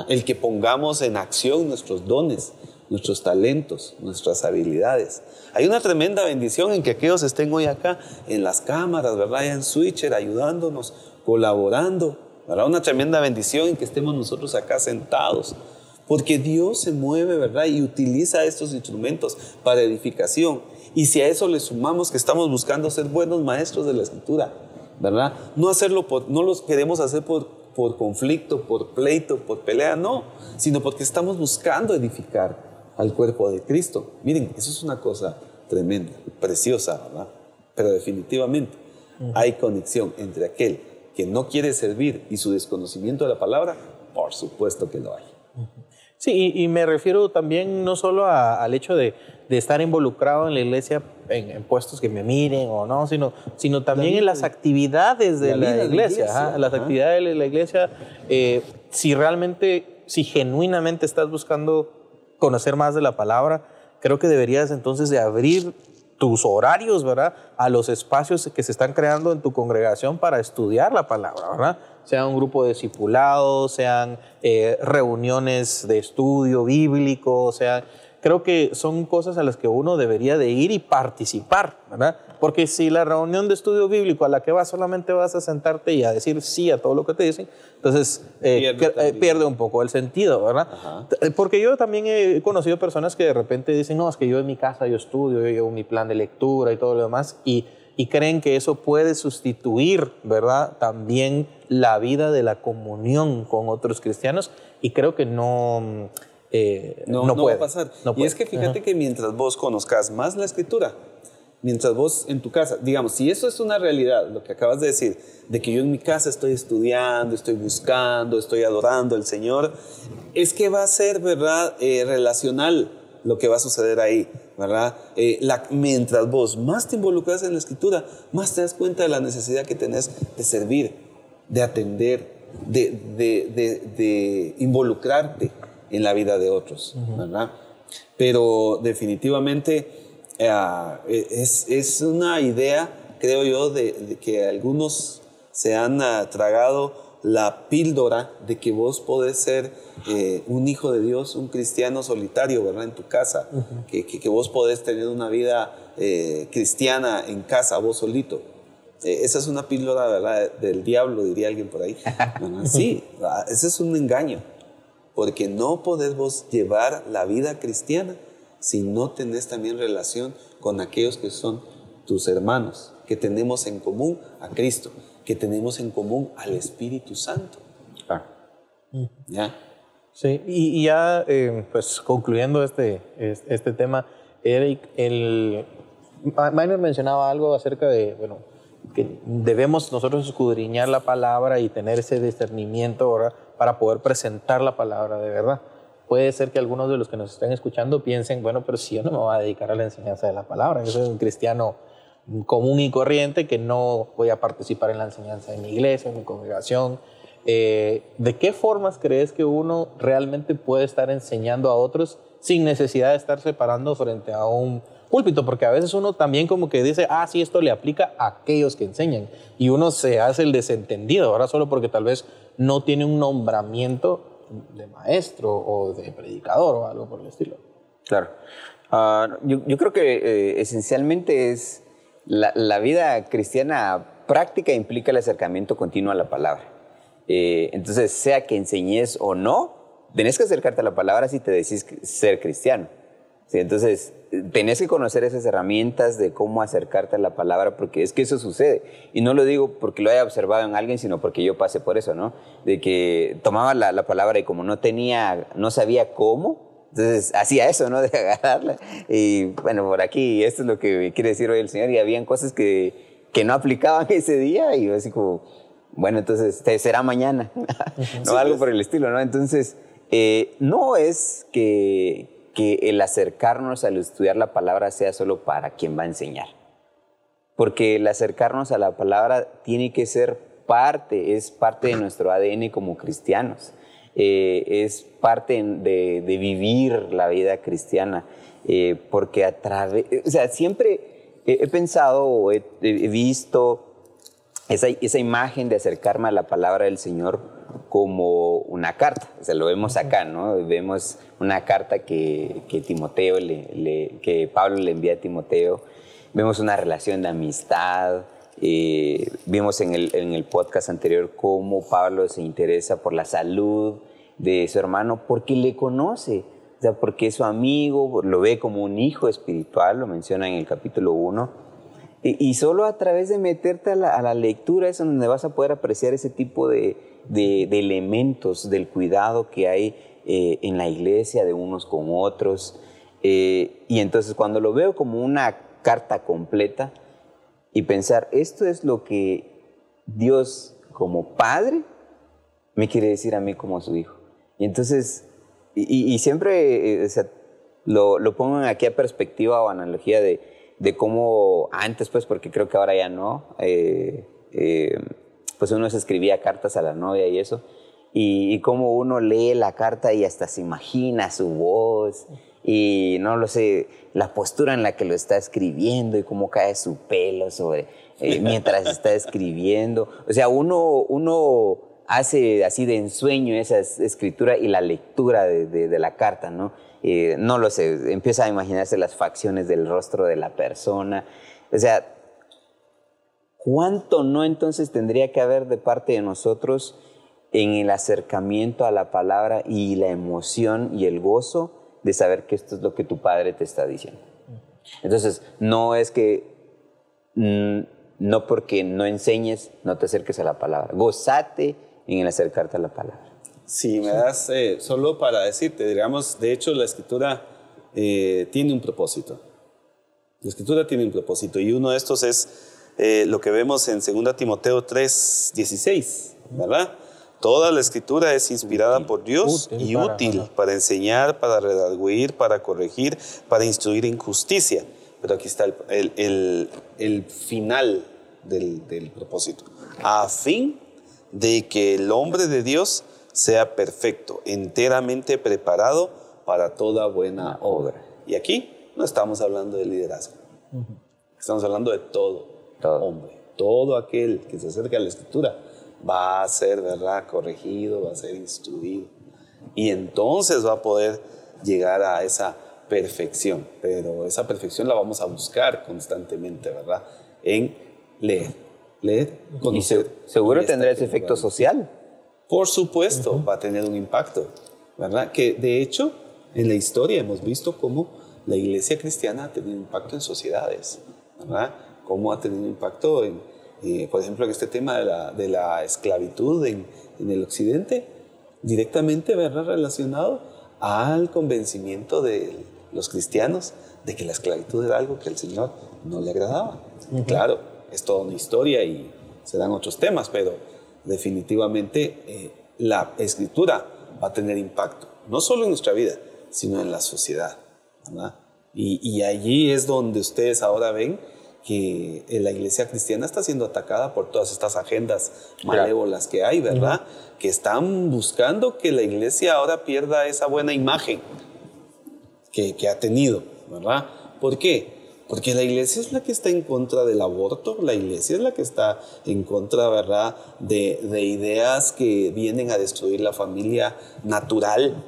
Speaker 2: el que pongamos en acción nuestros dones, nuestros talentos, nuestras habilidades. Hay una tremenda bendición en que aquellos estén hoy acá en las cámaras, ¿verdad? en Switcher, ayudándonos, colaborando, ¿verdad? Una tremenda bendición en que estemos nosotros acá sentados. Porque Dios se mueve, ¿verdad? Y utiliza estos instrumentos para edificación. Y si a eso le sumamos que estamos buscando ser buenos maestros de la escritura, ¿verdad? No hacerlo no los queremos hacer por, por conflicto, por pleito, por pelea, no, sino porque estamos buscando edificar al cuerpo de Cristo. Miren, eso es una cosa tremenda, preciosa, ¿verdad? Pero definitivamente hay conexión entre aquel que no quiere servir y su desconocimiento de la palabra, por supuesto que lo hay.
Speaker 1: Sí, y, me refiero también no solo al hecho de, de, estar involucrado en la iglesia en, puestos que me miren o no, sino, sino también en las actividades de la, iglesia. las actividades de la iglesia, eh, si realmente, si genuinamente estás buscando conocer más de la palabra, creo que deberías entonces de abrir tus horarios, ¿verdad? A los espacios que se están creando en tu congregación para estudiar la palabra, ¿verdad? Sean un grupo de discipulados, sean eh, reuniones de estudio bíblico, sea creo que son cosas a las que uno debería de ir y participar, ¿verdad? Porque si la reunión de estudio bíblico a la que vas solamente vas a sentarte y a decir sí a todo lo que te dicen, entonces eh, pierde, eh, pierde un poco el sentido, ¿verdad? Porque yo también he conocido personas que de repente dicen, no, es que yo en mi casa yo estudio, yo llevo mi plan de lectura y todo lo demás, y, y creen que eso puede sustituir, ¿verdad? También la vida de la comunión con otros cristianos, y creo que no
Speaker 2: eh, no, no, puede. va a pasar. y es que fíjate que mientras vos conozcas más la escritura, mientras vos en tu casa, digamos, si eso es una realidad, lo que acabas de decir, de que yo en mi casa estoy estudiando, estoy buscando, estoy adorando al Señor, es que va a ser, ¿verdad?, eh, relacional lo que va a suceder ahí, ¿verdad? Eh, la, mientras vos más te involucras en la escritura, más te das cuenta de la necesidad que tenés de servir, de atender, de, de, de, de involucrarte en la vida de otros, ¿verdad? Pero definitivamente eh, es, es, una idea, creo yo, de, que algunos se han tragado la píldora de que vos podés ser eh, un hijo de Dios, un cristiano solitario, ¿verdad? En tu casa, que, que, vos podés tener una vida eh, cristiana en casa, vos solito. esa es una píldora, ¿verdad? Del diablo, diría alguien por ahí. Sí, ah, ese es un engaño porque no podés vos llevar la vida cristiana si no tenés también relación con aquellos que son tus hermanos, que tenemos en común a Cristo, que tenemos en común al Espíritu Santo. Ah.
Speaker 1: ¿Ya? Sí, y, ya eh, pues concluyendo este, este tema, Eric, el, Miner mencionaba algo acerca de, bueno, que debemos nosotros escudriñar la palabra y tener ese discernimiento ahora para poder presentar la palabra de verdad. Puede ser que algunos de los que nos estén escuchando piensen, bueno, pero si yo no me voy a dedicar a la enseñanza de la palabra, yo soy un cristiano común y corriente que no voy a participar en la enseñanza de mi iglesia, en mi congregación. Eh, ¿De qué formas crees que uno realmente puede estar enseñando a otros sin necesidad de estar separando frente a un púlpito, porque a veces uno también como que dice, ah, sí, esto le aplica a aquellos que enseñan, y uno se hace el desentendido, ahora solo porque tal vez no tiene un nombramiento de maestro o de predicador o algo por el estilo.
Speaker 3: Claro. Ah, yo, creo que eh, esencialmente es la, vida cristiana práctica implica el acercamiento continuo a la palabra. Eh, entonces, sea que enseñes o no, tenés que acercarte a la palabra si te decís ser cristiano. ¿sí? Entonces, tenés que conocer esas herramientas de cómo acercarte a la palabra, porque es que eso sucede. Y no lo digo porque lo haya observado en alguien, sino porque yo pasé por eso, ¿no? De que tomaba la, la palabra y como no tenía, no sabía cómo, entonces hacía eso, ¿no? De agarrarla. Y bueno, por aquí, esto es lo que quiere decir hoy el Señor, y habían cosas que, que no aplicaban ese día, y yo así como, bueno, entonces será mañana, ¿no? Algo pues. por el estilo, ¿no? Entonces, eh, no es que que el acercarnos al estudiar la palabra sea solo para quien va a enseñar. Porque el acercarnos a la palabra tiene que ser parte, es parte de nuestro ADN como cristianos. Eh, es parte de, vivir la vida cristiana. Eh, porque a través, o sea, siempre he, pensado o he, visto esa, esa imagen de acercarme a la palabra del Señor como una carta. O sea, lo vemos acá, ¿no? Vemos una carta que, que Timoteo le, que Pablo le envía a Timoteo. Vemos una relación de amistad. Eh, vimos en el, en el podcast anterior cómo Pablo se interesa por la salud de su hermano porque le conoce, o sea, porque es su amigo, lo ve como un hijo espiritual, lo menciona en el capítulo 1. Y, solo a través de meterte a la, a la lectura es donde vas a poder apreciar ese tipo de, de, elementos del cuidado que hay eh, en la iglesia de unos con otros. Eh, y entonces cuando lo veo como una carta completa y pensar, esto es lo que Dios como padre me quiere decir a mí como su hijo. Y entonces, y, siempre eh, lo, lo, pongo aquí a perspectiva o analogía de, de cómo antes, pues, porque creo que ahora ya no, pues uno se escribía cartas a la novia y eso, y, como uno lee la carta y hasta se imagina su voz, y no lo sé, la postura en la que lo está escribiendo y cómo cae su pelo sobre, eh, mientras está escribiendo. O sea, uno, uno hace así de ensueño esa es- escritura y la lectura de, de- de la carta, ¿no? Eh, no lo sé, empieza a imaginarse las facciones del rostro de la persona. O sea, ¿cuánto no entonces tendría que haber de parte de nosotros en el acercamiento a la palabra y la emoción y el gozo de saber que esto es lo que tu padre te está diciendo? Entonces, no es que mm, no porque no enseñes, no te acerques a la palabra. Gozate en el acercarte a la palabra.
Speaker 2: Si me das eh, solo para decirte, digamos, de hecho la escritura eh, tiene un propósito. La escritura tiene un propósito y uno de estos es eh, lo que vemos en 2 Timoteo 3, 16, ¿verdad? Toda la escritura es inspirada por Dios
Speaker 1: Útil
Speaker 2: y
Speaker 1: para-
Speaker 2: útil para enseñar, para redarguir, para corregir, para instruir en justicia. Pero aquí está el, el- el- el final del, del propósito. A fin de que el hombre de Dios sea perfecto, enteramente preparado para toda buena obra. Y aquí no estamos hablando de liderazgo. Estamos hablando de todo,
Speaker 3: Todo.
Speaker 2: hombre. Todo aquel que se acerca a la escritura va a ser, ¿verdad?, corregido, va a ser instruido. Y entonces va a poder llegar a esa perfección. Pero esa perfección la vamos a buscar constantemente, ¿verdad? En leer. Leer, conocer.
Speaker 3: seguro
Speaker 2: Y esta
Speaker 3: tendrá ese efecto social.
Speaker 2: Por supuesto, va a tener un impacto, ¿verdad? Que de hecho, en la historia hemos visto cómo la iglesia cristiana ha tenido impacto en sociedades, ¿verdad? Cómo ha tenido impacto en, eh, por ejemplo, en este tema de la, de la esclavitud en, en el occidente, directamente, ¿verdad? Relacionado al convencimiento de los cristianos de que la esclavitud era algo que al Señor no le agradaba. Claro, es toda una historia y se dan otros temas, pero definitivamente eh, la escritura va a tener impacto, no solo en nuestra vida, sino en la sociedad. ¿verdad? Y, y allí es donde ustedes ahora ven que eh, la iglesia cristiana está siendo atacada por todas estas agendas malévolas que hay, ¿verdad? Que están buscando que la iglesia ahora pierda esa buena imagen que, que ha tenido, ¿verdad? ¿Por qué? Porque la iglesia es la que está en contra del aborto, la iglesia es la que está en contra, ¿verdad?, de, de ideas que vienen a destruir la familia natural,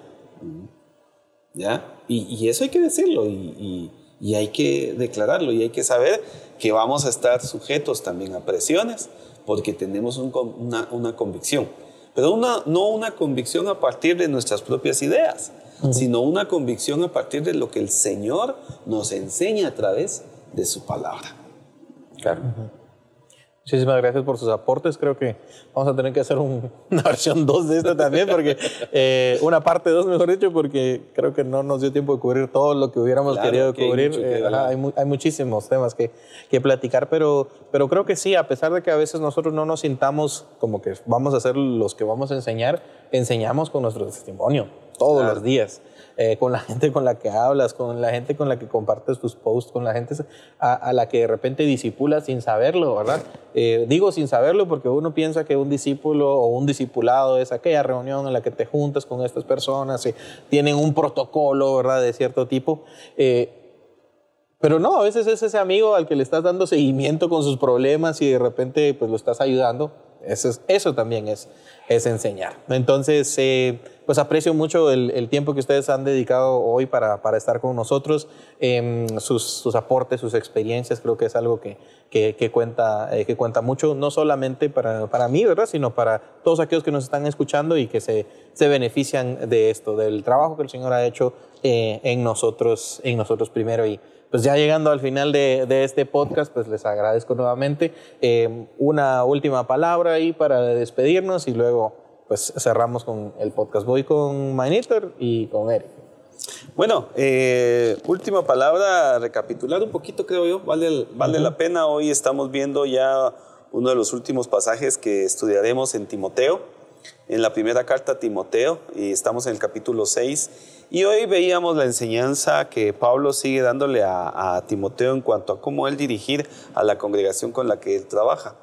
Speaker 2: ¿ya? Y, y eso hay que decirlo y, y- y hay que declararlo y hay que saber que vamos a estar sujetos también a presiones porque tenemos un una, una convicción, pero una, no una convicción a partir de nuestras propias ideas, sino una convicción a partir de lo que el Señor nos enseña a través de su palabra.
Speaker 3: Claro.
Speaker 1: Muchísimas gracias por sus aportes. Creo que vamos a tener que hacer un- una versión 2 de esto también, porque eh, una parte 2, mejor dicho, porque creo que no nos dio tiempo de cubrir todo lo que hubiéramos
Speaker 2: Claro
Speaker 1: querido
Speaker 2: que hay
Speaker 1: cubrir. Eh,
Speaker 2: hablar.
Speaker 1: ajá, hay, hay muchísimos temas que, que platicar, pero, pero creo que sí, a pesar de que a veces nosotros no nos sintamos como que vamos a ser los que vamos a enseñar, enseñamos con nuestro testimonio todos
Speaker 2: Claro.
Speaker 1: los días. Eh, con la gente con la que hablas, con la gente con la que compartes tus posts, con la gente a, la que de repente disipulas sin saberlo, ¿verdad? Eh, digo sin saberlo porque uno piensa que un discípulo o un discipulado es aquella reunión en la que te juntas con estas personas y tienen un protocolo, ¿verdad? De cierto tipo. Eh, pero no, a veces es ese amigo al que le estás dando seguimiento con sus problemas y de repente pues lo estás ayudando. Eso, es- eso también es, es enseñar. Entonces, eh, pues aprecio mucho el, tiempo que ustedes han dedicado hoy para, estar con nosotros, em, sus, aportes, sus experiencias, creo que es algo que, cuenta, eh, que cuenta mucho, no solamente para, para mí, ¿verdad? Sino para todos aquellos que nos están escuchando y que se, benefician de esto, del trabajo que el Señor ha hecho eh, en, nosotros, en nosotros primero. Y pues ya llegando al final de, este podcast, pues les agradezco nuevamente. Eh, una última palabra ahí para despedirnos y luego pues cerramos con el podcast. Voy con Manitor y con Eric.
Speaker 2: Bueno, eh, última palabra, recapitular un poquito creo yo, vale, vale la pena. Hoy estamos viendo ya uno de los últimos pasajes que estudiaremos en Timoteo, en la primera carta a Timoteo, y estamos en el capítulo 6. Y hoy veíamos la enseñanza que Pablo sigue dándole a, a Timoteo en cuanto a cómo él dirigir a la congregación con la que él trabaja.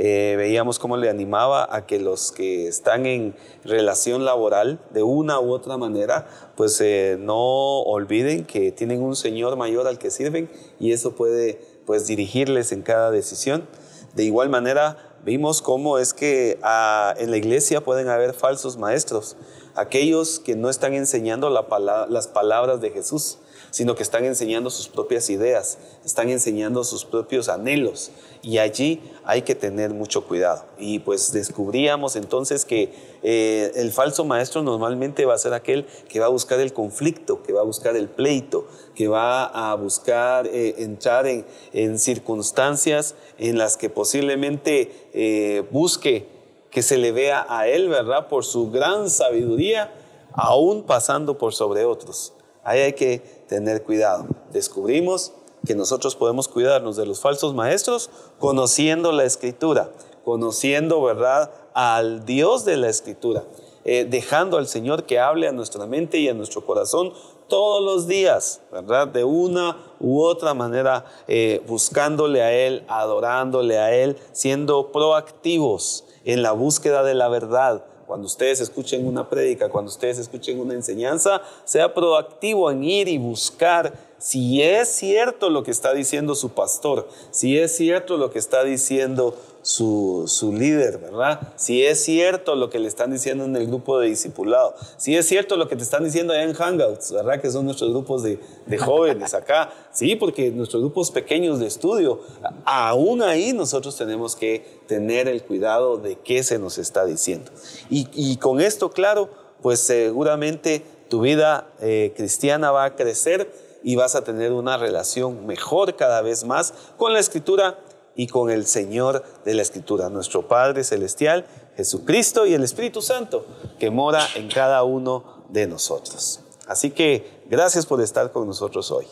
Speaker 2: Eh, veíamos cómo le animaba a que los que están en relación laboral de una u otra manera, pues eh, no olviden que tienen un Señor mayor al que sirven y eso puede pues dirigirles en cada decisión. De igual manera, vimos cómo es que ah, en la iglesia pueden haber falsos maestros, aquellos que no están enseñando las palabras de Jesús, sino que están enseñando sus propias ideas, están enseñando sus propios anhelos. Y allí hay que tener mucho cuidado. Y pues descubríamos entonces que eh, el falso maestro normalmente va a ser aquel que va a buscar el conflicto, que va a buscar el pleito, que va a buscar eh, entrar en, circunstancias en las que posiblemente eh, busque que se le vea a él, ¿verdad? Por su gran sabiduría, aún pasando por sobre otros. Ahí hay que tener cuidado. Descubrimos que nosotros podemos cuidarnos de los falsos maestros conociendo la escritura, conociendo, ¿verdad?, al Dios de la escritura, eh, dejando al Señor que hable a nuestra mente y a nuestro corazón todos los días, ¿verdad? De una u otra manera, eh, buscándole a Él, adorándole a Él, siendo proactivos en la búsqueda de la verdad, cuando ustedes escuchen una prédica, cuando ustedes escuchen una enseñanza, sea proactivo en ir y buscar si es cierto lo que está diciendo su pastor, si es cierto lo que está diciendo su, líder, ¿verdad? Si es cierto lo que le están diciendo en el grupo de discipulado, si es cierto lo que te están diciendo allá en Hangouts, ¿verdad? Que son nuestros grupos de, jóvenes acá, sí, porque nuestros grupos pequeños de estudio, aún ahí nosotros tenemos que tener el cuidado de qué se nos está diciendo. Y, y con esto, claro, pues seguramente tu vida eh, cristiana va a crecer y vas a tener una relación mejor cada vez más con la escritura y con el Señor de la Escritura, nuestro Padre Celestial, Jesucristo y el Espíritu Santo, que mora en cada uno de nosotros. Así que gracias por estar con nosotros hoy.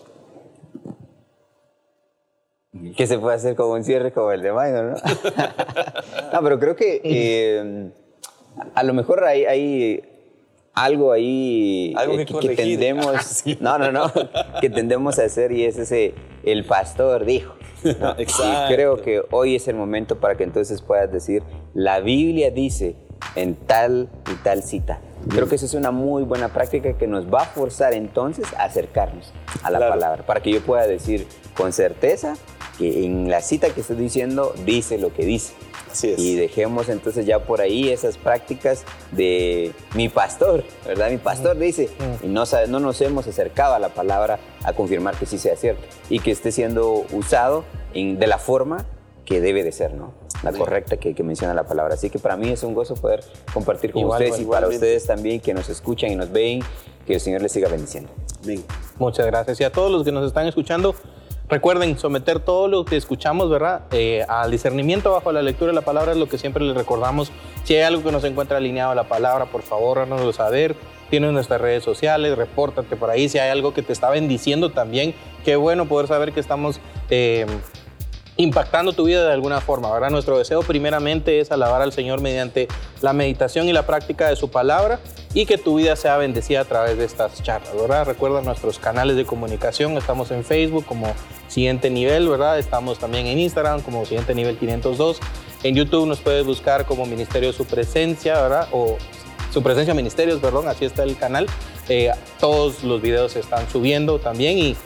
Speaker 3: ¿Qué se puede hacer con un cierre como el de Minor, no? no, pero creo que eh, a lo mejor hay, hay algo ahí
Speaker 2: algo que,
Speaker 3: que, tendemos, no, no, no, que tendemos a hacer y es ese, el pastor dijo. Exacto. Y creo que hoy es el momento para que entonces puedas decir, la Biblia dice en tal y tal cita. Creo que eso es una muy buena práctica que nos va a forzar entonces a acercarnos a la palabra, para que yo pueda decir con certeza que en la cita que estoy diciendo dice lo que dice. Y dejemos entonces ya por ahí esas prácticas de mi pastor, ¿verdad? Mi pastor dice, y no, no nos hemos acercado a la palabra a confirmar que sí sea cierto y que esté siendo usado de la forma que debe de ser, ¿no? La correcta que, menciona la palabra. Así que para mí es un gozo poder compartir con ustedes y para ustedes también que nos escuchan y nos ven, que el Señor les siga bendiciendo.
Speaker 1: Muchas gracias. Y a todos los que nos están escuchando, Recuerden someter todo lo que escuchamos, ¿verdad? Eh, al discernimiento bajo la lectura de la palabra es lo que siempre les recordamos. Si hay algo que no se encuentra alineado a la palabra, por favor, háganoslo saber. Tienes nuestras redes sociales, repórtate por ahí. Si hay algo que te está bendiciendo también, qué bueno poder saber que estamos eh, impactando tu vida de alguna forma, ¿verdad? Nuestro deseo primeramente es alabar al Señor mediante la meditación y la práctica de su palabra y que tu vida sea bendecida a través de estas charlas, ¿verdad? Recuerda nuestros canales de comunicación, estamos en Facebook como Siguiente Nivel, ¿verdad? Estamos también en Instagram como Siguiente Nivel 502. En YouTube nos puedes buscar como Ministerio Su Presencia, ¿verdad? O Su Presencia Ministerios, perdón, así está el canal. Eh, todos los videos se están subiendo también y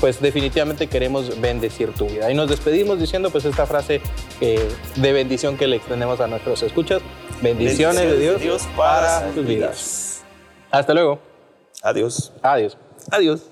Speaker 1: pues definitivamente queremos bendecir tu vida. Y nos despedimos diciendo pues esta frase eh, de bendición que le extendemos a nuestros escuchas. Bendiciones, de Dios, para, para tus vidas. Hasta luego.
Speaker 2: Adiós.
Speaker 1: Adiós. Adiós.